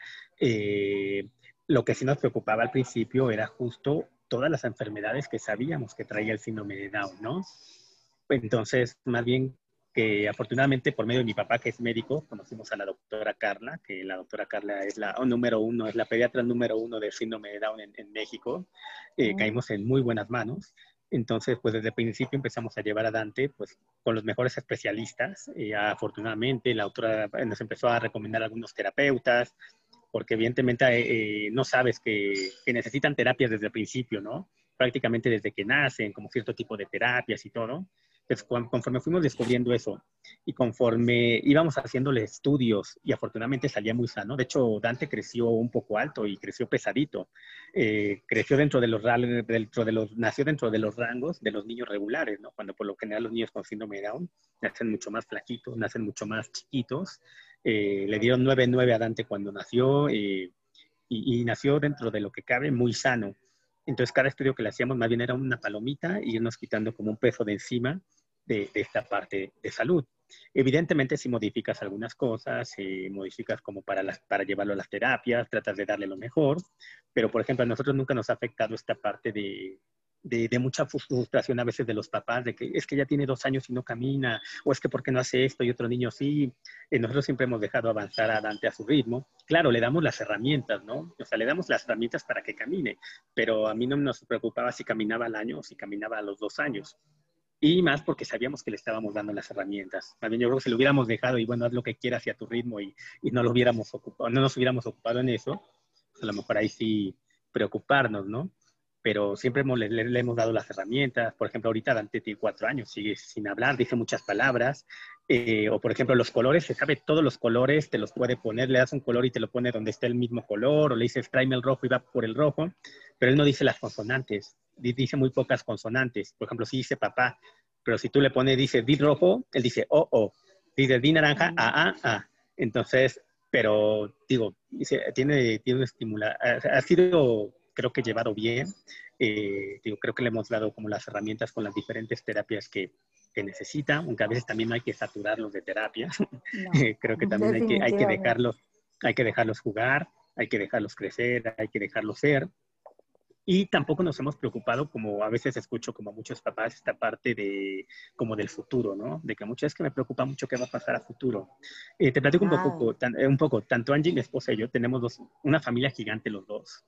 lo que sí nos preocupaba al principio era justo todas las enfermedades que sabíamos que traía el síndrome de Down, ¿no? Entonces, más bien que afortunadamente por medio de mi papá, que es médico, conocimos a la doctora Carla, que la doctora Carla es la número uno, es la pediatra número uno de síndrome de Down en, México. Eh, caímos en muy buenas manos. Entonces, pues desde el principio empezamos a llevar a Dante pues, con los mejores especialistas. y afortunadamente, la doctora nos empezó a recomendar algunos terapeutas, porque evidentemente eh, no sabes que, que, necesitan terapias desde el principio, ¿no? Prácticamente desde que nacen, como cierto tipo de terapias y todo pues, conforme fuimos descubriendo eso y conforme íbamos haciéndole estudios y afortunadamente salía muy sano, de hecho Dante creció un poco alto y creció pesadito, eh, creció dentro de los dentro de los nació dentro de los rangos de los niños regulares, ¿no? Cuando por lo general los niños con síndrome de Down nacen mucho más flaquitos, nacen mucho más chiquitos. Eh, le dieron 9-9 a Dante cuando nació eh, y, y nació dentro de lo que cabe muy sano. Entonces, cada estudio que le hacíamos más bien era una palomita y irnos quitando como un peso de encima de, esta parte de salud. Evidentemente, si modificas algunas cosas, si modificas como para, las, para llevarlo a las terapias, tratas de darle lo mejor, pero por ejemplo, a nosotros nunca nos ha afectado esta parte de, de, mucha frustración a veces de los papás, de que es que ya tiene dos años y no camina, o es que porque no hace esto y otro niño sí. Eh, nosotros siempre hemos dejado avanzar a Dante a su ritmo. Claro, le damos las herramientas, ¿no? O sea, le damos las herramientas para que camine, pero a mí no nos preocupaba si caminaba al año o si caminaba a los dos años y más porque sabíamos que le estábamos dando las herramientas. También yo creo que si lo hubiéramos dejado y bueno, haz lo que quieras y a tu ritmo y, y no lo hubiéramos ocupado, no nos hubiéramos ocupado en eso, pues, a lo mejor ahí sí preocuparnos, ¿no? Pero siempre le, hemos dado las herramientas. Por ejemplo, ahorita Dante tiene cuatro años, sigue sin hablar, dice muchas palabras. Eh, o por ejemplo, los colores, se sabe todos los colores, te los puede poner, le das un color y te lo pone donde está el mismo color, o le dices tráeme el rojo y va por el rojo, pero él no dice las consonantes dice muy pocas consonantes. Por ejemplo, si dice papá, pero si tú le pones, dice di rojo, él dice o, o. Dice di naranja, a, a, a. Entonces, pero digo, tiene, tiene un estimular, ha, sido, creo que llevado bien. Eh, digo, creo que le hemos dado como las herramientas con las diferentes terapias que, que necesita, aunque a veces también no hay que saturarlos de terapia. creo que también hay que, hay que dejarlos, hay que dejarlos jugar, hay que dejarlos crecer, hay que dejarlos ser. Y tampoco nos hemos preocupado, como a veces escucho como muchos papás, esta parte de como del futuro, ¿no? De que muchas veces que me preocupa mucho qué va a pasar a futuro. Eh, te platico un, poco, eh, un poco, tanto Angie, mi esposa y yo, tenemos dos, una familia gigante los dos.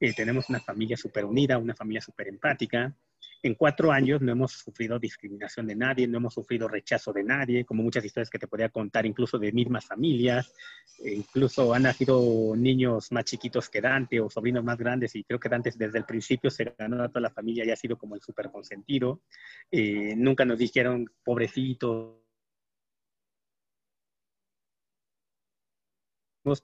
Eh, tenemos una familia súper unida, una familia súper empática en cuatro años no hemos sufrido discriminación de nadie, no hemos sufrido rechazo de nadie, como muchas historias que te podría contar, incluso de mismas familias. E incluso han nacido niños más chiquitos que Dante o sobrinos más grandes y creo que Dante desde el principio se ganó a toda la familia y ha sido como el súper consentido. Eh, nunca nos dijeron, pobrecito,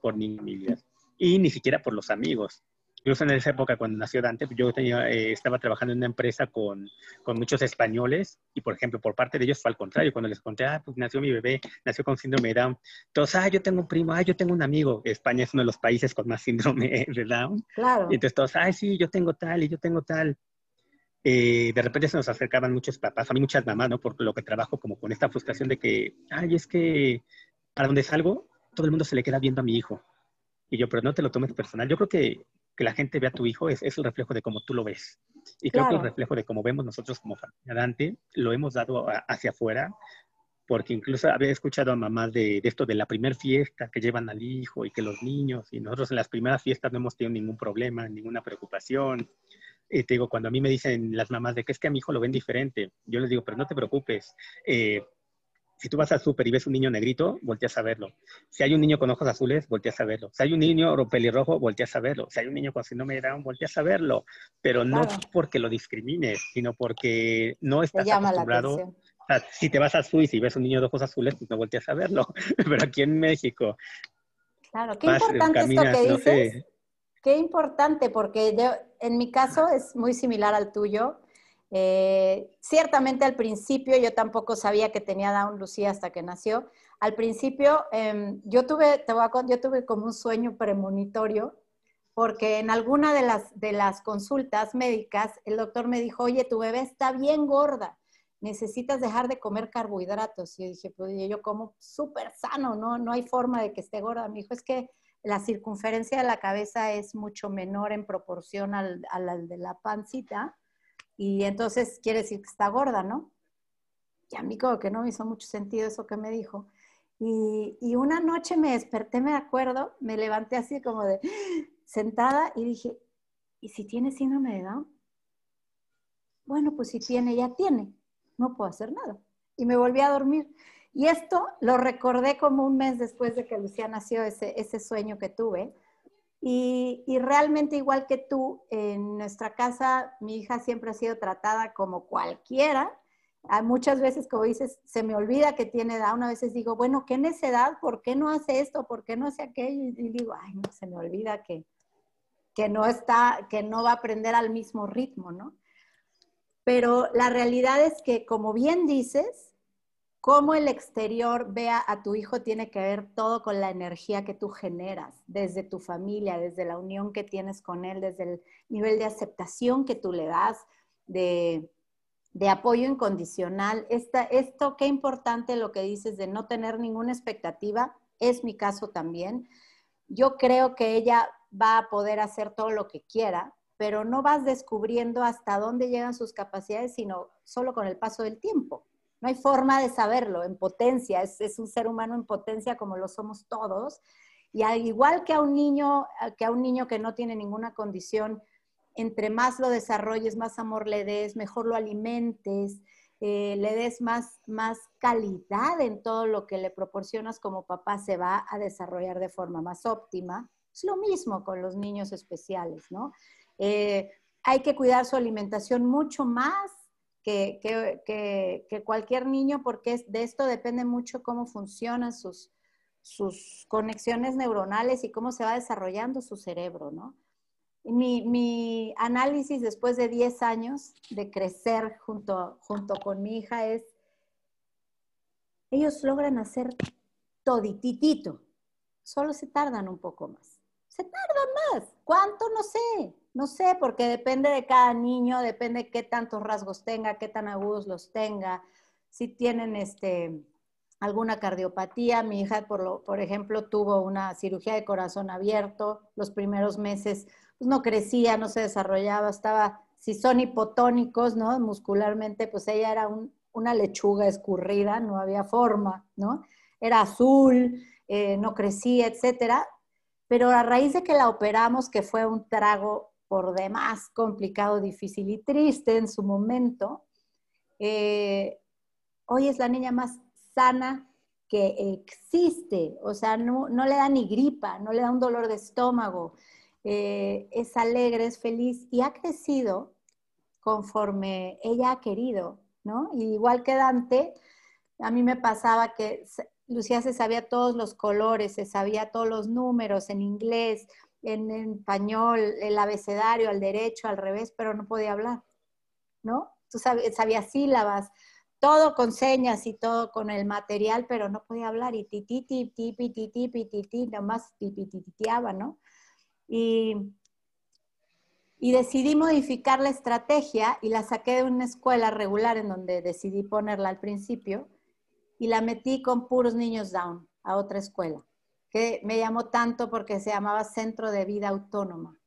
por ni familias y ni siquiera por los amigos incluso en esa época cuando nació Dante, yo tenía, eh, estaba trabajando en una empresa con, con, muchos españoles y, por ejemplo, por parte de ellos fue al contrario. Cuando les conté, ah, pues nació mi bebé, nació con síndrome de Down. Entonces, ah, yo tengo un primo, ah, yo tengo un amigo. España es uno de los países con más síndrome de Down. Claro. Y entonces todos, ah, sí, yo tengo tal y yo tengo tal. Eh, de repente se nos acercaban muchos papás, a mí muchas mamás, ¿no? Por lo que trabajo como con esta frustración de que, ay, es que para donde salgo, todo el mundo se le queda viendo a mi hijo. Y yo, pero no te lo tomes personal. Yo creo que que la gente vea a tu hijo es, es el reflejo de cómo tú lo ves. Y creo que el reflejo de cómo vemos nosotros como familia Dante lo hemos dado hacia afuera, porque incluso había escuchado a mamás de, de, esto de la primera fiesta que llevan al hijo y que los niños, y nosotros en las primeras fiestas no hemos tenido ningún problema, ninguna preocupación. Y te digo, cuando a mí me dicen las mamás de que es que a mi hijo lo ven diferente, yo les digo, pero no te preocupes, eh, si tú vas al súper y ves un niño negrito, volteas a verlo. Si hay un niño con ojos azules, volteas a verlo. Si hay un niño pelirrojo, volteas a verlo. Si hay un niño con síndrome de Down, volteas a verlo. Pero no porque lo discrimines, sino porque no estás acostumbrado. O sea, si te vas a Suiza y ves un niño de ojos azules, pues no volteas a verlo. Pero aquí en México. Claro, qué importante esto que dices. Qué importante, porque yo, en mi caso es muy similar al tuyo. Eh, ciertamente al principio yo tampoco sabía que tenía Down Lucía hasta que nació. Al principio em, yo, tuve, te voy a, yo tuve como un sueño premonitorio porque en alguna de las, de las consultas médicas el doctor me dijo, oye, tu bebé está bien gorda, necesitas dejar de comer carbohidratos. Y yo dije, pues yo como súper sano, ¿no? no hay forma de que esté gorda. Me dijo, es que la circunferencia de la cabeza es mucho menor en proporción al, a la de la pancita y entonces quiere decir que está gorda, ¿no? Y a mí como que no me hizo mucho sentido eso que me dijo. Y, y una noche me desperté, me acuerdo, me levanté así como de sentada y dije, ¿y si tiene síndrome de Down? Bueno, pues si tiene, ya tiene, no puedo hacer nada. Y me volví a dormir. Y esto lo recordé como un mes después de que Lucía nació, ese, ese sueño que tuve. Y, realmente igual que tú, en nuestra casa mi hija siempre ha sido tratada como cualquiera. Hay muchas veces, como dices, se me olvida que tiene edad. Una veces digo, bueno, qué necedad, ¿por qué no hace esto? ¿Por qué no hace aquello? Y digo, ay, no, se me olvida que, que no está, que no va a aprender al mismo ritmo, ¿no? Pero la realidad es que, como bien dices, cómo el exterior vea a tu hijo tiene que ver todo con la energía que tú generas, desde tu familia, desde la unión que tienes con él, desde el nivel de aceptación que tú le das, de, apoyo incondicional. esto, qué importante lo que dices de no tener ninguna expectativa, es mi caso también. Yo creo que ella va a poder hacer todo lo que quiera, pero no vas descubriendo hasta dónde llegan sus capacidades, sino solo con el paso del tiempo. No hay forma de saberlo en potencia, es, un ser humano en potencia como lo somos todos. Y al igual que a un niño, que a un niño que no tiene ninguna condición, entre más lo desarrolles, más amor le des, mejor lo alimentes, eh, le des más, calidad en todo lo que le proporcionas como papá, se va a desarrollar de forma más óptima. Es lo mismo con los niños especiales, ¿no? Eh, hay que cuidar su alimentación mucho más que, cualquier niño, porque de esto depende mucho cómo funcionan sus, sus conexiones neuronales y cómo se va desarrollando su cerebro, ¿no? Mi, mi, análisis después de 10 años de crecer junto, junto con mi hija es, ellos logran hacer todititito, solo se tardan un poco más. Se tardan más. ¿Cuánto? No sé. No sé, porque depende de cada niño, depende qué tantos rasgos tenga, qué tan agudos los tenga, si tienen este, alguna cardiopatía. Mi hija, por, lo, por ejemplo, tuvo una cirugía de corazón abierto. Los primeros meses pues, no crecía, no se desarrollaba, estaba, si son hipotónicos, ¿no? Muscularmente, pues ella era una lechuga escurrida, no había forma, ¿no? Era azul, eh, no crecía, etcétera. Pero a raíz de que la operamos, que fue un trago por demás complicado, difícil y triste en su momento, eh, hoy es la niña más sana que existe, o sea, no, le da ni gripa, no le da un dolor de estómago, eh, es alegre, es feliz y ha crecido conforme ella ha querido, ¿no? igual que Dante, a mí me pasaba que Lucía se sabía todos los colores, se sabía todos los números en inglés, en español, el abecedario, al derecho, al revés, pero no podía hablar, ¿no? Tú sabías, sabías sílabas, todo con señas y todo con el material, pero no podía hablar y titi, titi, titi, titi, titi, nomás tititeaba, ¿no? Y, y decidí modificar la estrategia y la saqué de una escuela regular en donde decidí ponerla al principio y la metí con puros niños down a otra escuela, que me llamó tanto porque se llamaba Centro de Vida Autónoma.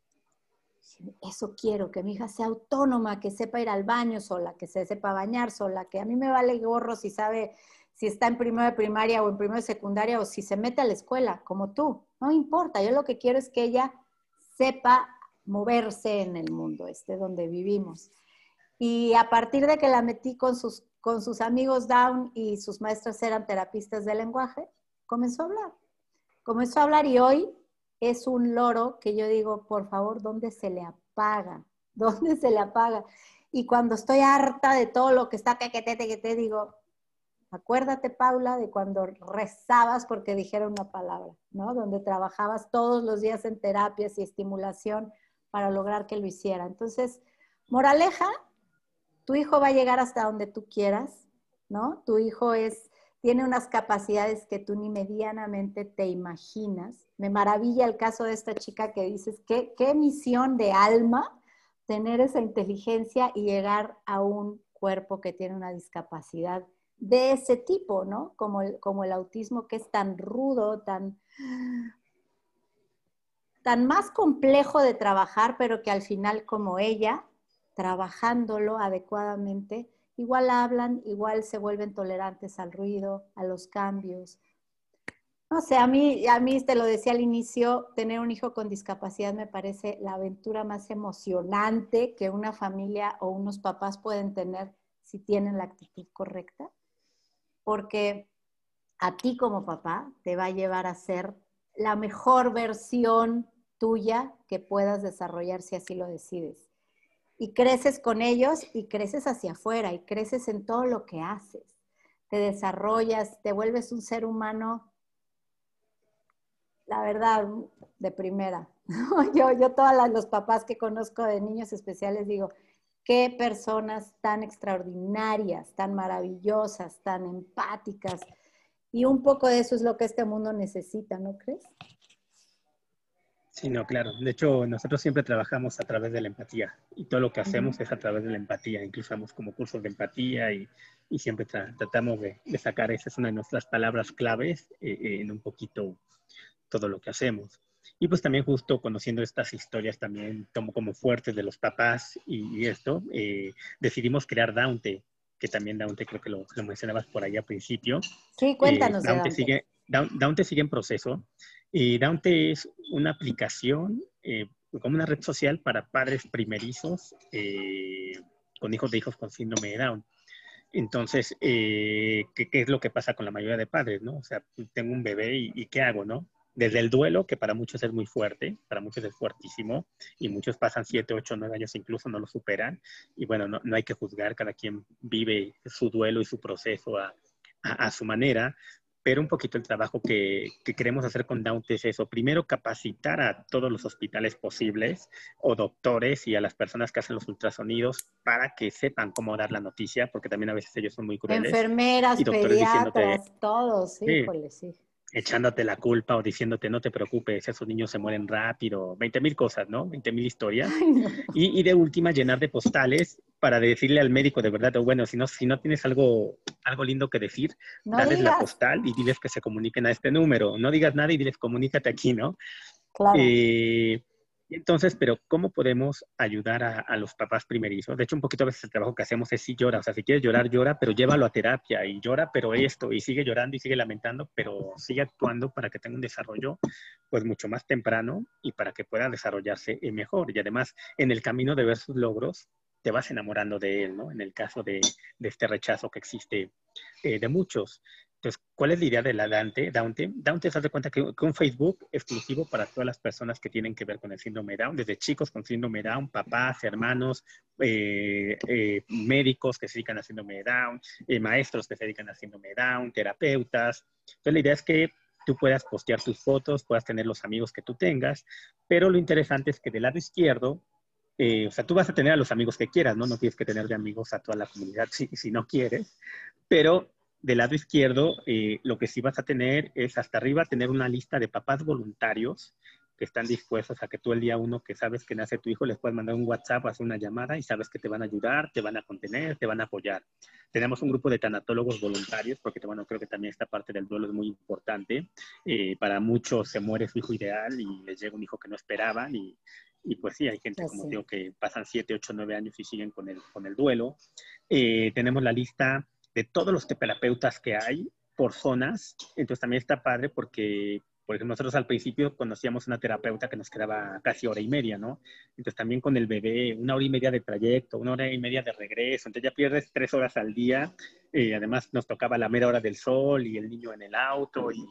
Eso quiero, que mi hija sea autónoma, que sepa ir al baño sola, que se sepa bañar sola, que a mí me vale gorro si sabe si está en primero de primaria o en primero de secundaria o si se mete a la escuela, como tú. No importa, yo lo que quiero es que ella sepa moverse en el mundo este donde vivimos. Y a partir de que la metí con sus, con sus amigos Down y sus maestras eran terapistas de lenguaje, comenzó a hablar. Comenzó a hablar y hoy es un loro que yo digo, por favor, ¿dónde se le apaga? ¿Dónde se le apaga? Y cuando estoy harta de todo lo que está que, te, que te digo, acuérdate, Paula, de cuando rezabas porque dijera una palabra, ¿no? Donde trabajabas todos los días en terapias y estimulación para lograr que lo hiciera. Entonces, moraleja, tu hijo va a llegar hasta donde tú quieras, ¿no? Tu hijo es tiene unas capacidades que tú ni medianamente te imaginas. Me maravilla el caso de esta chica que dices, qué, misión de alma tener esa inteligencia y llegar a un cuerpo que tiene una discapacidad de ese tipo, ¿no? Como el, como el autismo que es tan rudo, tan, tan más complejo de trabajar, pero que al final como ella, trabajándolo adecuadamente, igual hablan, igual se vuelven tolerantes al ruido, a los cambios. No sé, a mí, a mí te lo decía al inicio, tener un hijo con discapacidad me parece la aventura más emocionante que una familia o unos papás pueden tener si tienen la actitud correcta, porque a ti como papá te va a llevar a ser la mejor versión tuya que puedas desarrollar si así lo decides y creces con ellos y creces hacia afuera y creces en todo lo que haces. Te desarrollas, te vuelves un ser humano, la verdad, de primera. Yo, yo todos los papás que conozco de niños especiales digo, qué personas tan extraordinarias, tan maravillosas, tan empáticas. Y un poco de eso es lo que este mundo necesita, ¿no crees? Sí, no, claro. De hecho, nosotros siempre trabajamos a través de la empatía y todo lo que hacemos es a través de la empatía. Incluso hacemos como cursos de empatía y, y siempre tratamos de, sacar, esa es una de nuestras palabras claves eh, eh, en un poquito todo lo que hacemos. Y pues también justo conociendo estas historias también como, como fuertes de los papás y, esto, eh, decidimos crear Daunte, que también Daunte creo que lo, lo mencionabas por ahí al principio. Sí, cuéntanos. Daunte, Sigue, Daunte sigue en proceso. Y Daunte es una aplicación, eh, como una red social para padres primerizos eh, con hijos de hijos con síndrome de Down. Entonces, eh, ¿qué, es lo que pasa con la mayoría de padres, no? O sea, tengo un bebé y, ¿qué hago, no? Desde el duelo, que para muchos es muy fuerte, para muchos es fuertísimo, y muchos pasan 7, 8, 9 años incluso no lo superan. Y bueno, no, hay que juzgar, cada quien vive su duelo y su proceso a su manera, pero un poquito el trabajo que, queremos hacer con Daunte es eso. Primero, capacitar a todos los hospitales posibles o doctores y a las personas que hacen los ultrasonidos para que sepan cómo dar la noticia, porque también a veces ellos son muy crueles. Enfermeras, pediatras, todos, sí, sí echándote la culpa o diciéndote no te preocupes, esos niños se mueren rápido, 20 mil cosas, ¿no? 20 mil historias. y, de última, llenar de postales para decirle al médico de verdad, o bueno, si no, si no tienes algo, algo lindo que decir, dale la postal y diles que se comuniquen a este número. No digas nada y diles comunícate aquí, ¿no? Claro. Eh, entonces, pero ¿cómo podemos ayudar a, los papás primerizos? De hecho, un poquito a veces el trabajo que hacemos es si llora, o sea, si quieres llorar, llora, pero llévalo a terapia y llora, pero esto, y sigue llorando y sigue lamentando, pero sigue actuando para que tenga un desarrollo pues mucho más temprano y para que pueda desarrollarse mejor. Y además, en el camino de ver sus logros, te vas enamorando de él, ¿no? En el caso de, este rechazo que existe eh, de muchos. Entonces, ¿cuál es la idea de la Dante? Dante, Dante se hace cuenta que, un Facebook exclusivo para todas las personas que tienen que ver con el síndrome Down, desde chicos con síndrome Down, papás, hermanos, eh, eh, médicos que se dedican a síndrome Down, eh, maestros que se dedican a síndrome Down, terapeutas. Entonces, la idea es que tú puedas postear tus fotos, puedas tener los amigos que tú tengas, pero lo interesante es que del lado izquierdo, eh, o sea, tú vas a tener a los amigos que quieras, ¿no? No tienes que tener de amigos a toda la comunidad si, si no quieres, pero del lado izquierdo, eh, lo que sí vas a tener es hasta arriba tener una lista de papás voluntarios que están dispuestos a que tú el día uno que sabes que nace tu hijo les puedes mandar un WhatsApp hacer una llamada y sabes que te van a ayudar, te van a contener, te van a apoyar. Tenemos un grupo de tanatólogos voluntarios porque, bueno, creo que también esta parte del duelo es muy importante. Eh, para muchos se muere su hijo ideal y les llega un hijo que no esperaban y, y pues sí, hay gente, como digo, que pasan 7, 8, 9 años y siguen con el, con el duelo. Eh, tenemos la lista de todos los terapeutas que hay por zonas. Entonces también está padre porque por ejemplo, nosotros al principio conocíamos una terapeuta que nos quedaba casi hora y media, ¿no? Entonces también con el bebé, una hora y media de trayecto, una hora y media de regreso, entonces ya pierdes tres horas al día. Eh, además nos tocaba la mera hora del sol y el niño en el auto. Y,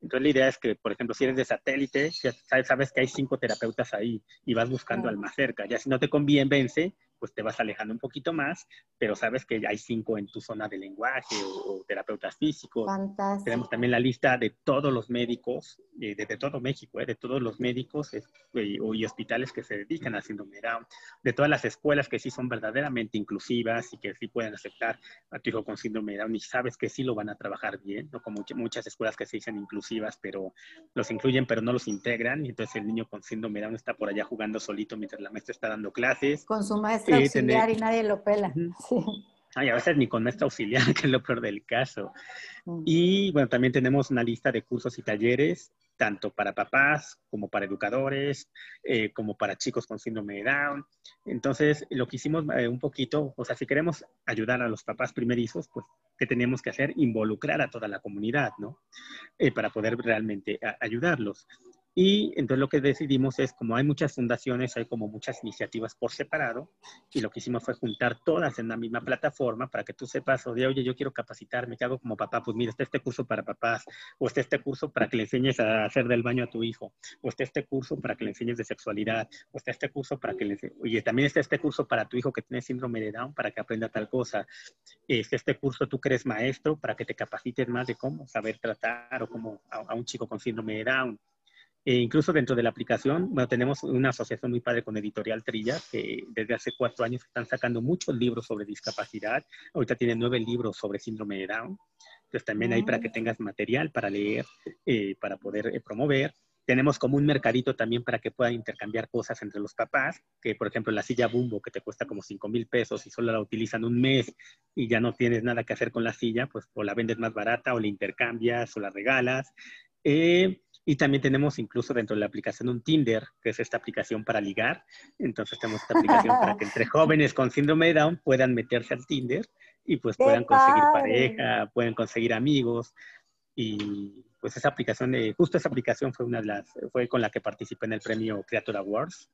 entonces la idea es que, por ejemplo, si eres de satélite, sabes que hay cinco terapeutas ahí y vas buscando al más cerca. Ya si no te conviene, vence, pues te vas alejando un poquito más, pero sabes que hay cinco en tu zona de lenguaje o, terapeutas físicos. Fantástico. Tenemos también la lista de todos los médicos, eh, de, todo México, eh, de todos los médicos eh, y, hospitales que se dedican a síndrome de Down, de todas las escuelas que sí son verdaderamente inclusivas y que sí pueden aceptar a tu hijo con síndrome de Down y sabes que sí lo van a trabajar bien, no como muchas escuelas que se dicen inclusivas, pero los incluyen pero no los integran y entonces el niño con síndrome de Down está por allá jugando solito mientras la maestra está dando clases. Con su maestra auxiliar y nadie lo pela. Ay, a veces ni con nuestra auxiliar, que es lo peor del caso. Mm. Y bueno, también tenemos una lista de cursos y talleres, tanto para papás como para educadores, eh, como para chicos con síndrome de Down. Entonces, lo que hicimos eh, un poquito, o sea, si queremos ayudar a los papás primerizos, pues, ¿qué tenemos que hacer? Involucrar a toda la comunidad, ¿no? Eh, para poder realmente ayudarlos. Y entonces lo que decidimos es, como hay muchas fundaciones, hay como muchas iniciativas por separado, y lo que hicimos fue juntar todas en la misma plataforma para que tú sepas, o de, oye, yo quiero capacitarme, ¿qué hago como papá? Pues mira, está este curso para papás, o está este curso para que le enseñes a hacer del baño a tu hijo, o está este curso para que le enseñes de sexualidad, o está este curso para que le oye, también está este curso para tu hijo que tiene síndrome de Down, para que aprenda tal cosa, está este curso tú eres maestro, para que te capacites más de cómo saber tratar o cómo a un chico con síndrome de Down e incluso dentro de la aplicación, bueno, tenemos una asociación muy padre con Editorial Trilla, que desde hace cuatro años están sacando muchos libros sobre discapacidad. Ahorita tienen nueve libros sobre síndrome de Down. Entonces también ahí para que tengas material para leer, eh, para poder eh, promover. Tenemos como un mercadito también para que puedan intercambiar cosas entre los papás, que por ejemplo la silla Bumbo, que te cuesta como cinco mil pesos y solo la utilizan un mes y ya no tienes nada que hacer con la silla, pues o la vendes más barata o la intercambias o la regalas. Eh, y también tenemos incluso dentro de la aplicación un Tinder, que es esta aplicación para ligar. Entonces tenemos esta aplicación para que entre jóvenes con síndrome de Down puedan meterse al Tinder y pues puedan conseguir pareja, pueden conseguir amigos. Y pues esa aplicación, de, justo esa aplicación fue una de las, fue con la que participé en el premio Creator Awards.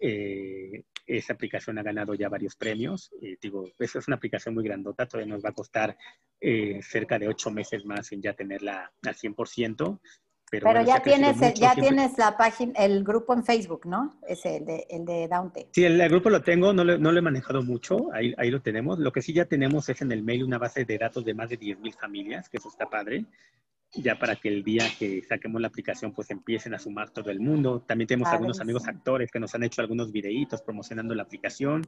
Eh, esa aplicación ha ganado ya varios premios. Eh, digo, esa es una aplicación muy grandota, todavía nos va a costar eh, cerca de ocho meses más en ya tenerla al 100%. Pero, ya tienes, ya tienes la página, el grupo en Facebook, ¿no? Es el de, el de Daunte. Sí, el, grupo lo tengo, no, no lo he manejado mucho, ahí, ahí, lo tenemos. Lo que sí ya tenemos es en el mail una base de datos de más de 10.000 familias, que eso está padre ya para que el día que saquemos la aplicación pues empiecen a sumar todo el mundo. También tenemos algunos amigos actores que nos han hecho algunos videitos promocionando la aplicación.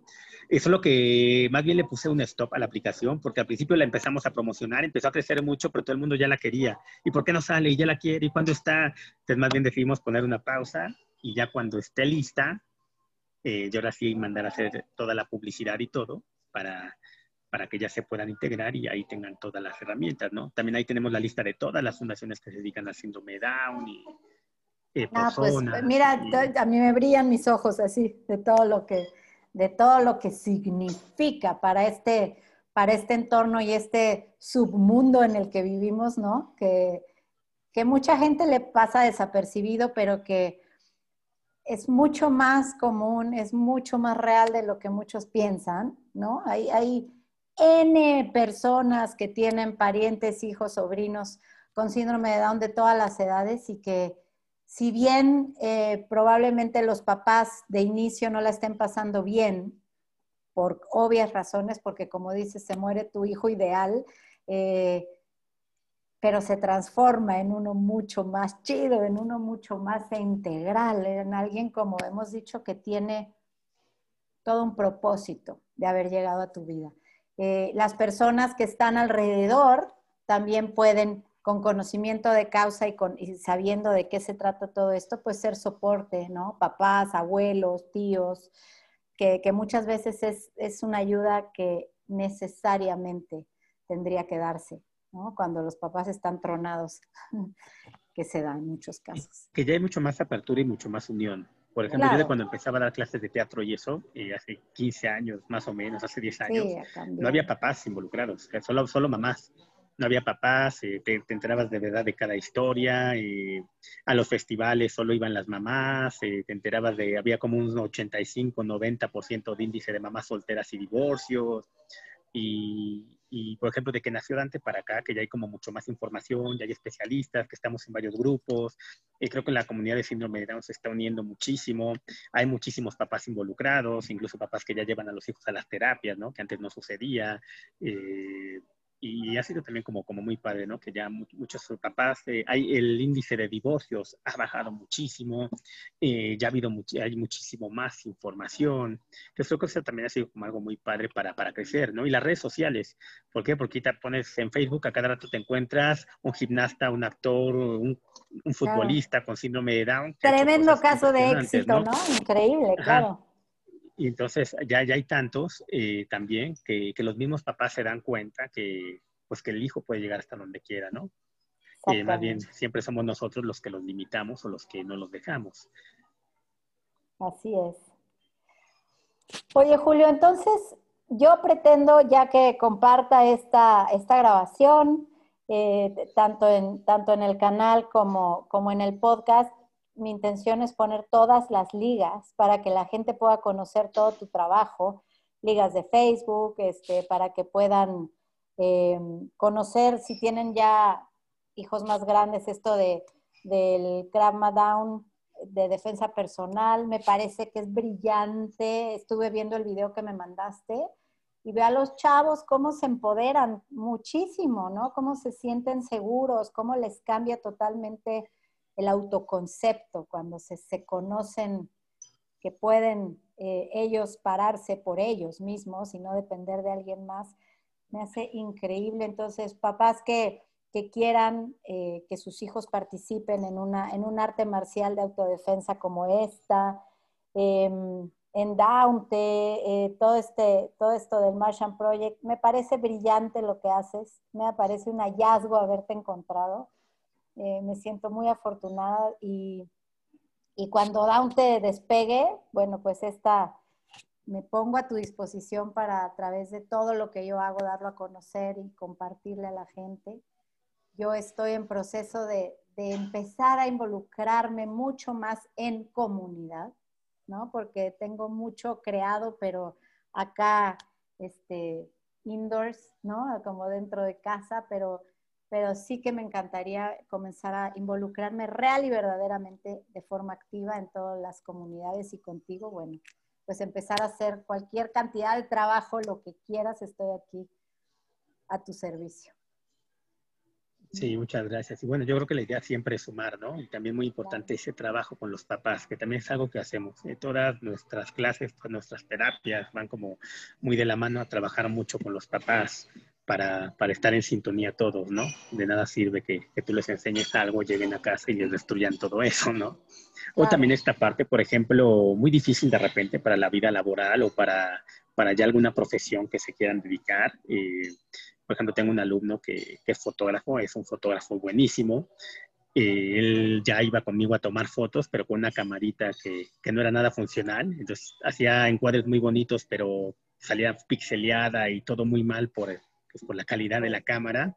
Eso es lo que más bien le puse un stop a la aplicación porque al principio la empezamos a promocionar, empezó a crecer mucho, pero todo el mundo ya la quería. ¿Y por qué no sale? Y ya la quiere. ¿Y cuándo está? Entonces más bien decidimos poner una pausa y ya cuando esté lista, eh, yo ahora sí mandar a hacer toda la publicidad y todo para para que ya se puedan integrar y ahí tengan todas las herramientas, ¿no? También ahí tenemos la lista de todas las fundaciones que se dedican al síndrome Down y eh, ah, pues mira, a mí me brillan mis ojos así de todo lo que de todo lo que significa para este para este entorno y este submundo en el que vivimos, ¿no? Que, que mucha gente le pasa desapercibido, pero que es mucho más común, es mucho más real de lo que muchos piensan, ¿no? Hay, hay N personas que tienen parientes, hijos, sobrinos con síndrome de Down de todas las edades y que si bien eh, probablemente los papás de inicio no la estén pasando bien, por obvias razones, porque como dices, se muere tu hijo ideal, eh, pero se transforma en uno mucho más chido, en uno mucho más integral, en alguien, como hemos dicho, que tiene todo un propósito de haber llegado a tu vida. Eh, las personas que están alrededor también pueden, con conocimiento de causa y, con, sabiendo de qué se trata todo esto, pues ser soporte, ¿no? Papás, abuelos, tíos, que, muchas veces es, es una ayuda que necesariamente tendría que darse. Cuando los papás están tronados, que se da en muchos casos. Que ya hay mucho más apertura y mucho más unión. Por ejemplo, yo de cuando empezaba a dar clases de teatro y eso, eh, hace 15 años más o menos, hace 10 años, no había papás involucrados, solo, solo mamás. No había papás, eh, te, enterabas de verdad de cada historia, eh, a los festivales solo iban las mamás, te enterabas de, había como un 85, 90% de índice de mamás solteras y divorcios, y, y, por ejemplo, de que nació Dante para acá, que ya hay como mucho más información, ya hay especialistas, que estamos en varios grupos. y creo que la comunidad de síndrome de Down se está uniendo muchísimo. Hay muchísimos papás involucrados, incluso papás que ya llevan a los hijos a las terapias, ¿no? Que antes no sucedía. Eh, y ha sido también como, como muy padre, ¿no? Que ya muchos papás, eh, hay el índice de divorcios ha bajado muchísimo, eh, ya ha habido hay muchísimo más información. Entonces creo que eso también ha sido como algo muy padre para, para crecer, ¿no? Y las redes sociales, ¿por qué? Porque te pones en Facebook, a cada rato te encuentras un gimnasta, un actor, un, un futbolista con síndrome de Down. Tremendo caso de éxito, ¿no? Increíble, claro. Y entonces ya, ya hay tantos eh, también que, que, los mismos papás se dan cuenta que, pues, que el hijo puede llegar hasta donde quiera, ¿no? Eh, más bien siempre somos nosotros los que los limitamos o los que no los dejamos. Así es. Oye, Julio, entonces yo pretendo, ya que comparta esta, esta grabación, eh, tanto, en, tanto en el canal como, como en el podcast, mi intención es poner todas las ligas para que la gente pueda conocer todo tu trabajo, ligas de Facebook, este, para que puedan em, conocer si tienen ya hijos más grandes, esto de, del Krav Down de defensa personal, me parece que es brillante. Estuve viendo el video que me mandaste y ve a los chavos cómo se empoderan muchísimo, ¿no? Cómo se sienten seguros, cómo les cambia totalmente el autoconcepto, cuando se, se conocen que pueden eh, ellos pararse por ellos mismos y no depender de alguien más, me hace increíble. Entonces, papás que, que quieran eh, que sus hijos participen en, una, en un arte marcial de autodefensa como esta, em, en Daunte, eh, todo, este, todo esto del Martian Project, me parece brillante lo que haces, me parece un hallazgo haberte encontrado. Eh, me siento muy afortunada y, y cuando Daunte despegue, bueno, pues esta me pongo a tu disposición para a través de todo lo que yo hago darlo a conocer y compartirle a la gente. Yo estoy en proceso de, de empezar a involucrarme mucho más en comunidad, ¿no? Porque tengo mucho creado, pero acá, este, indoors, ¿no? Como dentro de casa, pero pero sí que me encantaría comenzar a involucrarme real y verdaderamente de forma activa en todas las comunidades y contigo, bueno, pues empezar a hacer cualquier cantidad de trabajo, lo que quieras, estoy aquí a tu servicio. Sí, muchas gracias. Y bueno, yo creo que la idea siempre es sumar, ¿no? Y también muy importante ese trabajo con los papás, que también es algo que hacemos. Eh, todas nuestras clases, nuestras terapias van como muy de la mano a trabajar mucho con los papás, para, para, estar en sintonía todos, ¿no? De nada sirve que, que, tú les enseñes algo, lleguen a casa y les destruyan todo eso, ¿no? O también esta parte, por ejemplo, muy difícil de repente para la vida laboral o para, para ya alguna profesión que se quieran dedicar. Eh, por ejemplo, tengo un alumno que, que, es fotógrafo, es un fotógrafo buenísimo. Eh, él ya iba conmigo a tomar fotos, pero con una camarita que, que no era nada funcional. Entonces hacía encuadres muy bonitos, pero salía pixeleada y todo muy mal por, pues, por la calidad de la cámara.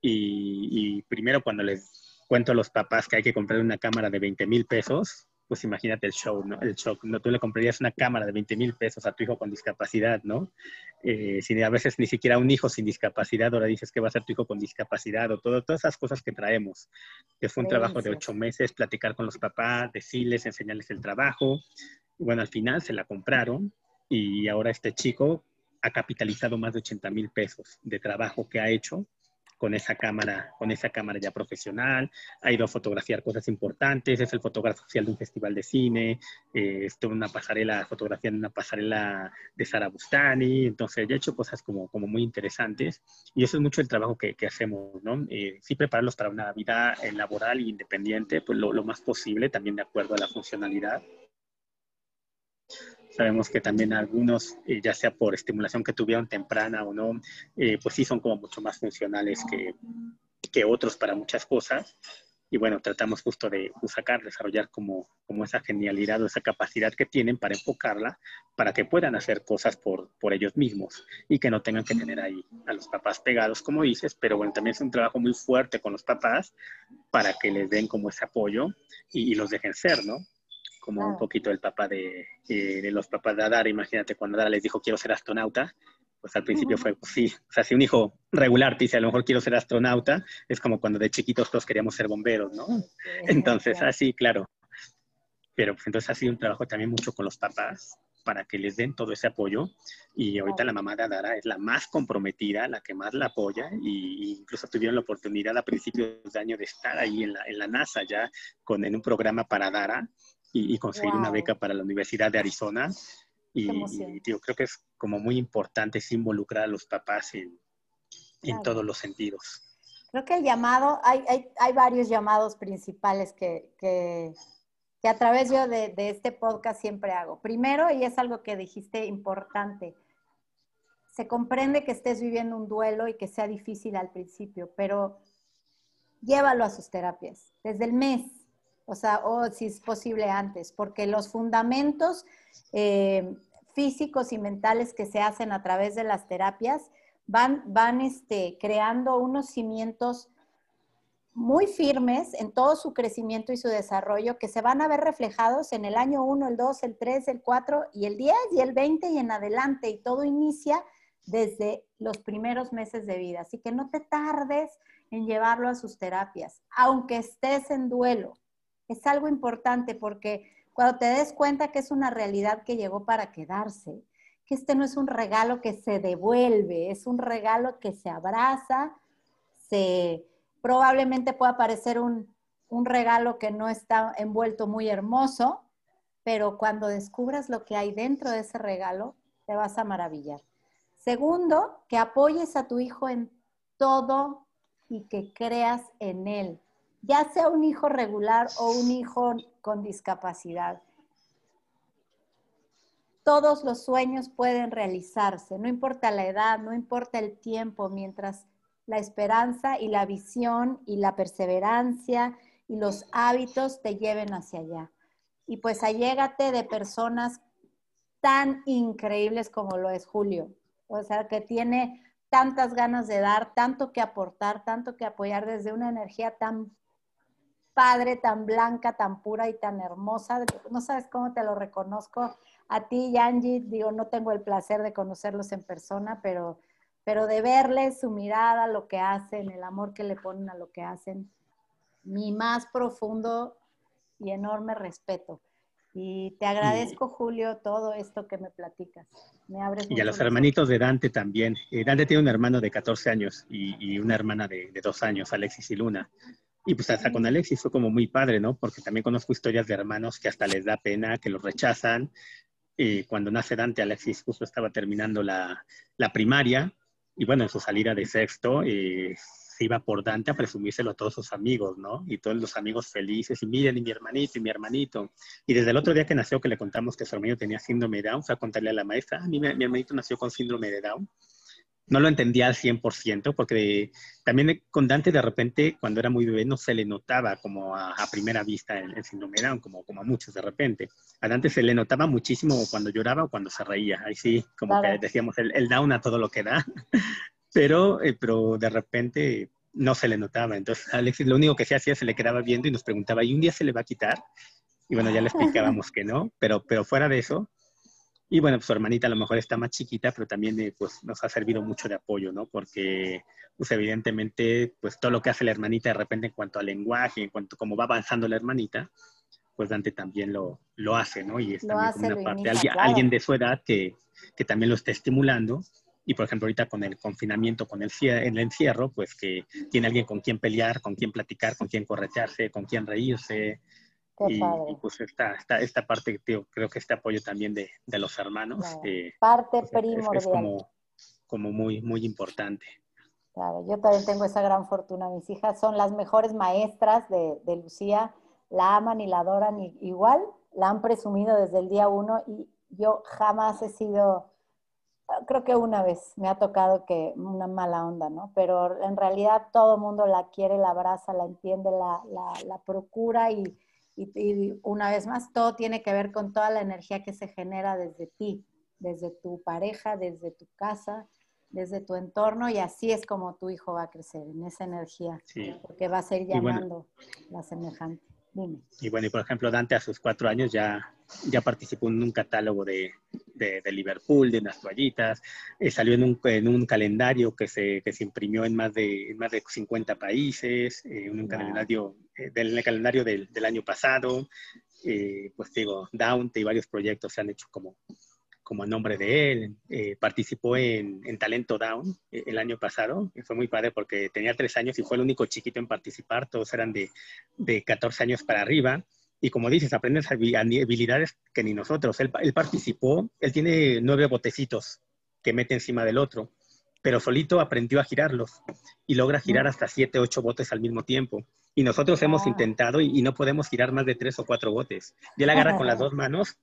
Y, primero cuando les cuento a los papás que hay que comprar una cámara de 20 mil pesos, pues imagínate el show, ¿no? El shock, ¿no? Tú le comprarías una cámara de 20 mil pesos a tu hijo con discapacidad, ¿no? Eh, si a veces ni siquiera un hijo sin discapacidad, ahora dices que va a ser tu hijo con discapacidad o todo, todas esas cosas que traemos. Que fue un trabajo de ocho meses, platicar con los papás, decirles, enseñarles el trabajo. Bueno, al final se la compraron y ahora este chico ha capitalizado más de 80 mil pesos de trabajo que ha hecho con esa cámara, con esa cámara ya profesional, ha ido a fotografiar cosas importantes, es el fotógrafo oficial de un festival de cine, eh, estuvo en una pasarela, fotografiando una pasarela de Sara Bustani, entonces ya ha hecho cosas como, como muy interesantes y eso es mucho el trabajo que, que hacemos, ¿no? Eh, sí prepararlos para una vida eh, laboral e independiente, pues lo más posible, también de acuerdo a la funcionalidad Sabemos que también algunos, eh, ya sea por estimulación que tuvieron temprana o no, eh, pues sí son como mucho más funcionales que, que, otros para muchas cosas. Y bueno, tratamos justo de sacar, desarrollar como, como esa genialidad o esa capacidad que tienen para enfocarla, para que puedan hacer cosas por, por ellos mismos y que no tengan que tener ahí a los papás pegados, como dices, pero bueno, también es un trabajo muy fuerte con los papás para que les den como ese apoyo y, y los dejen ser, ¿no? Como un poquito el papá de, eh, de, los papás de Adara. Imagínate cuando Adara les dijo quiero ser astronauta, pues al principio fue, pues sí, o sea, si un hijo regular te dice a lo mejor quiero ser astronauta, es como cuando de chiquitos todos queríamos ser bomberos, ¿no? Entonces, así, claro. Pero pues entonces ha sido un trabajo también mucho con los papás para que les den todo ese apoyo. Y ahorita la mamá de Adara es la más comprometida, la que más la apoya, y incluso tuvieron la oportunidad a principios de año de estar ahí en la, en la NASA ya con, en un programa para Adara, y, conseguir una beca para la Universidad de Arizona. Y, yo creo que es como muy importante involucrar a los papás en, en todos los sentidos. Creo que el llamado, hay, hay, hay varios llamados principales que, que, que a través yo de, de, este podcast siempre hago. Primero, y es algo que dijiste importante, se comprende que estés viviendo un duelo y que sea difícil al principio, pero llévalo a sus terapias desde el mes o sea, o si es posible antes, porque los fundamentos eh, físicos y mentales que se hacen a través de las terapias van, van este, creando unos cimientos muy firmes en todo su crecimiento y su desarrollo que se van a ver reflejados en el año 1, el 2, el 3, el 4 y el 10 y el 20 y en adelante. Y todo inicia desde los primeros meses de vida. Así que no te tardes en llevarlo a sus terapias, aunque estés en duelo es algo importante porque cuando te des cuenta que es una realidad que llegó para quedarse, que este no es un regalo que se devuelve, es un regalo que se abraza, se probablemente pueda parecer un, un regalo que no está envuelto muy hermoso, pero cuando descubras lo que hay dentro de ese regalo, te vas a maravillar. Segundo, que apoyes a tu hijo en todo y que creas en él ya sea un hijo regular o un hijo con discapacidad. Todos los sueños pueden realizarse, no importa la edad, no importa el tiempo, mientras la esperanza y la visión y la perseverancia y los hábitos te lleven hacia allá. Y pues allégate de personas tan increíbles como lo es Julio. O sea, que tiene tantas ganas de dar, tanto que aportar, tanto que apoyar desde una energía tan padre, tan blanca, tan pura y tan hermosa. No sabes cómo te lo reconozco. A ti, Yanji, digo, no tengo el placer de conocerlos en persona, pero, pero de verles su mirada, lo que hacen, el amor que le ponen a lo que hacen, mi más profundo y enorme respeto. Y te agradezco, Julio, todo esto que me platicas. Me abres y a los hermanitos de Dante también. Eh, Dante tiene un hermano de 14 años y, una hermana de, de, dos años, Alexis y Luna. Y pues hasta con Alexis fue como muy padre, ¿no? Porque también conozco historias de hermanos que hasta les da pena, que los rechazan. Cuando nace Dante, Alexis justo estaba terminando la, la primaria y bueno, en su salida de sexto eh, se iba por Dante a presumírselo a todos sus amigos, ¿no? Y todos los amigos felices, y miren, y mi hermanito, y mi hermanito. Y desde el otro día que nació, que le contamos que su hermano tenía síndrome de Down, fue a contarle a la maestra, ah, mi, mi hermanito nació con síndrome de Down no lo entendía al 100%, porque también con Dante de repente, cuando era muy bebé, no se le notaba como a, primera vista el, el síndrome Down, como, como a muchos de repente. A Dante se le notaba muchísimo cuando lloraba o cuando se reía. Ahí sí, como que decíamos, el, el, Down a todo lo que da. pero, eh, pero de repente no se le notaba. Entonces, Alexis lo único que se hacía se le quedaba viendo y nos preguntaba, ¿y un día se le va a quitar? Y bueno, ya le explicábamos que no, pero, pero fuera de eso, y bueno, pues su hermanita a lo mejor está más chiquita, pero también eh, pues, nos ha servido mucho de apoyo, ¿no? Porque pues evidentemente pues todo lo que hace la hermanita de repente en cuanto al lenguaje, en cuanto a cómo va avanzando la hermanita, pues Dante también lo, lo hace, ¿no? Y es también como una parte, alguien, alguien, de su edad que, que, también lo está estimulando y por ejemplo ahorita con el confinamiento, con el, el encierro, pues que tiene alguien con quien pelear, con quien platicar, con quien corretearse, con quien reírse. Y, pues esta, esta, esta parte, tío, creo que este apoyo también de, de los hermanos. Eh, parte pues, primordial. Es, como, como muy, muy importante. Claro, yo también tengo esa gran fortuna. Mis hijas son las mejores maestras de, de Lucía, la aman y la adoran igual, la han presumido desde el día uno y yo jamás he sido creo que una vez me ha tocado que una mala onda, ¿no? Pero en realidad todo el mundo la quiere, la abraza, la entiende, la, la, procura y, y, una vez más, todo tiene que ver con toda la energía que se genera desde ti, desde tu pareja, desde tu casa, desde tu entorno y así es como tu hijo va a crecer, en esa energía, porque va a ser llamando la semejante. Y bueno, y por ejemplo, Dante a sus cuatro años ya, ya participó en un catálogo de, de, Liverpool, de unas toallitas, eh, salió en un, en un, calendario que se, que se imprimió en más de, más de 50 países, eh, en un calendario, eh, del calendario del, del, año pasado, pues digo, Dante y varios proyectos se han hecho como, como nombre de él. Eh, participó en, Talento Down eh, el año pasado. Fue muy padre porque tenía tres años y fue el único chiquito en participar. Todos eran de, de 14 años para arriba. Y como dices, aprendes habilidades que ni nosotros. Él, él, participó, él tiene nueve botecitos que mete encima del otro, pero solito aprendió a girarlos y logra girar hasta siete, ocho botes al mismo tiempo. Y nosotros hemos intentado y, y, no podemos girar más de tres o cuatro botes. Y él agarra con las dos manos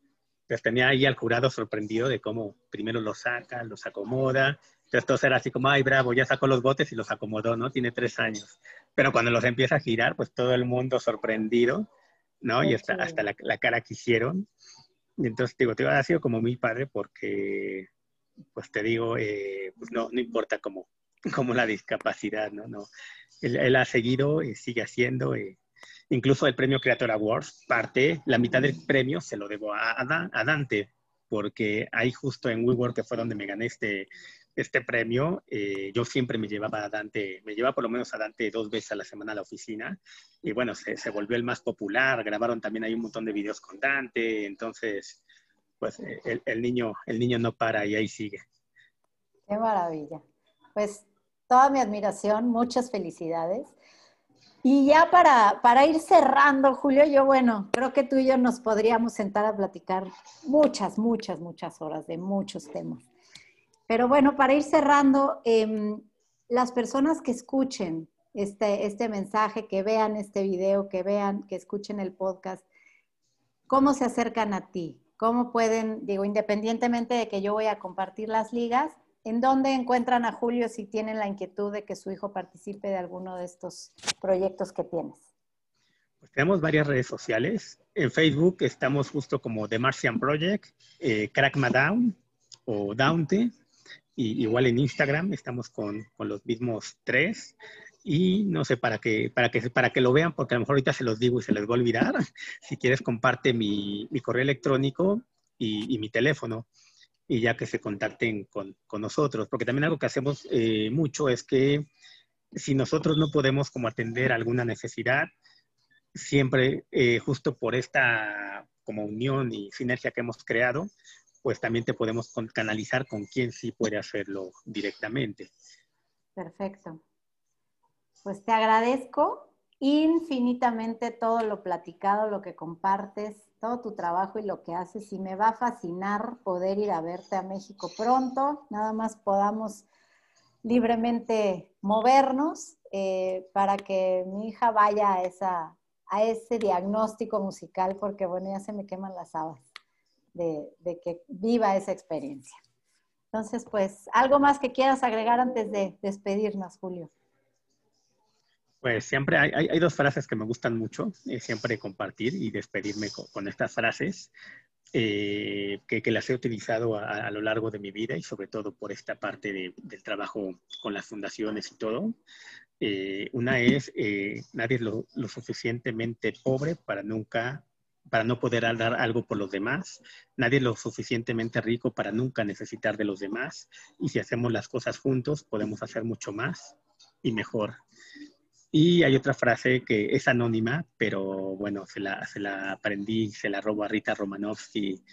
pues tenía ahí al jurado sorprendido de cómo primero los saca, los acomoda. Entonces todo era así como, ay, bravo, ya sacó los botes y los acomodó, ¿no? Tiene tres años. Pero cuando los empieza a girar, pues todo el mundo sorprendido, ¿no? Y hasta, hasta la, cara que hicieron. Y entonces, digo, te ha sido como muy padre porque, pues te digo, eh, pues no, no importa cómo, cómo la discapacidad, ¿no? no él, ha seguido y sigue haciendo. Eh, Incluso el premio Creator Awards, parte, la mitad del premio se lo debo a, a, Dante, porque ahí justo en WeWork, que fue donde me gané este, este premio, eh, yo siempre me llevaba a Dante, me llevaba por lo menos a Dante dos veces a la semana a la oficina, y bueno, se, volvió el más popular, grabaron también ahí un montón de videos con Dante, entonces, pues eh, el, el, niño, el niño no para y ahí sigue. Qué maravilla. Pues toda mi admiración, muchas felicidades. Y ya para, para, ir cerrando, Julio, yo, bueno, creo que tú y yo nos podríamos sentar a platicar muchas, muchas, muchas horas de muchos temas. Pero bueno, para ir cerrando, eh, las personas que escuchen este, este mensaje, que vean este video, que vean, que escuchen el podcast, ¿cómo se acercan a ti? ¿Cómo pueden, digo, independientemente de que yo voy a compartir las ligas, ¿En dónde encuentran a Julio si tienen la inquietud de que su hijo participe de alguno de estos proyectos que tienes? Pues tenemos varias redes sociales. En Facebook estamos justo como The Martian Project, eh, Crack Down o Downte. Y igual en Instagram estamos con, con, los mismos tres. Y no sé, para que, para, que, para que lo vean, porque a lo mejor ahorita se los digo y se les va a olvidar. Si quieres, comparte mi, mi correo electrónico y, y mi teléfono y ya que se contacten con, con nosotros, porque también algo que hacemos eh, mucho es que si nosotros no podemos como atender alguna necesidad, siempre eh, justo por esta como unión y sinergia que hemos creado, pues también te podemos canalizar con quien sí puede hacerlo directamente. Perfecto. Pues te agradezco infinitamente todo lo platicado, lo que compartes todo tu trabajo y lo que haces y me va a fascinar poder ir a verte a México pronto, nada más podamos libremente movernos eh, para que mi hija vaya a, esa, a ese diagnóstico musical, porque bueno, ya se me queman las habas de, que viva esa experiencia. Entonces, pues, ¿algo más que quieras agregar antes de despedirnos, Julio? Pues siempre hay, hay, dos frases que me gustan mucho, eh, siempre compartir y despedirme con, estas frases, eh, que, que, las he utilizado a, lo largo de mi vida y sobre todo por esta parte de, del trabajo con las fundaciones y todo. Eh, una es, nadie es lo, lo, suficientemente pobre para nunca para no poder dar algo por los demás. Nadie es lo suficientemente rico para nunca necesitar de los demás. Y si hacemos las cosas juntos, podemos hacer mucho más y mejor. Y hay otra frase que es anónima, pero bueno, se la, aprendí, se la robo a Rita Romanovsky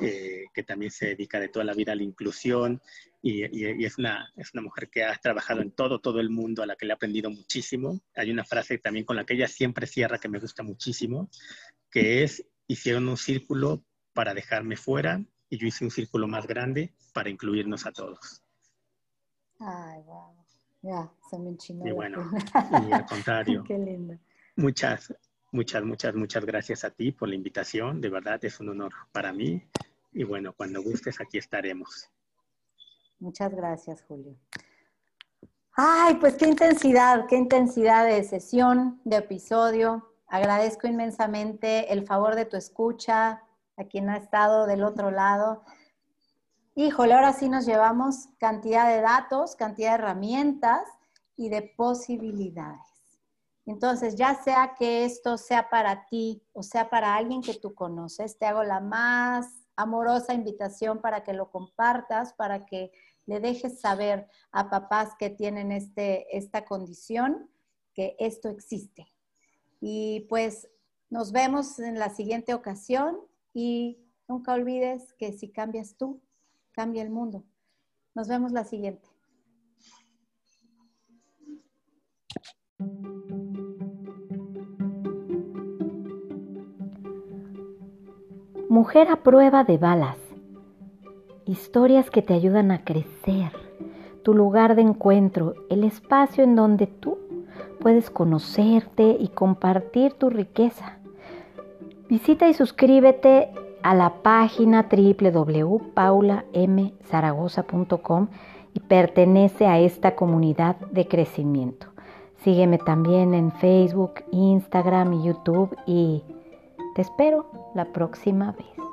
eh, que también se dedica de toda la vida a la inclusión y, es, una, es una mujer que ha trabajado en todo, todo el mundo, a la que le he aprendido muchísimo. Hay una frase también con la que ella siempre cierra que me gusta muchísimo, que es, hicieron un círculo para dejarme fuera y yo hice un círculo más grande para incluirnos a todos. Ay, wow. Ya, se me enchinó. Y bueno, y al contrario. Qué lindo. Muchas, muchas, muchas, muchas gracias a ti por la invitación. De verdad es un honor para mí. Y bueno, cuando gustes, aquí estaremos. Muchas gracias, Julio. Ay, pues qué intensidad, qué intensidad de sesión, de episodio. Agradezco inmensamente el favor de tu escucha, a quien ha estado del otro lado. Híjole, ahora sí nos llevamos cantidad de datos, cantidad de herramientas y de posibilidades. Entonces, ya sea que esto sea para ti o sea para alguien que tú conoces, te hago la más amorosa invitación para que lo compartas, para que le dejes saber a papás que tienen este, esta condición que esto existe. Y pues nos vemos en la siguiente ocasión y nunca olvides que si cambias tú, cambia el mundo. Nos vemos la siguiente. Mujer a prueba de balas. Historias que te ayudan a crecer. Tu lugar de encuentro, el espacio en donde tú puedes conocerte y compartir tu riqueza. Visita y suscríbete a la página www.paulamzaragoza.com y pertenece a esta comunidad de crecimiento. Sígueme también en Facebook, Instagram y YouTube y te espero la próxima vez.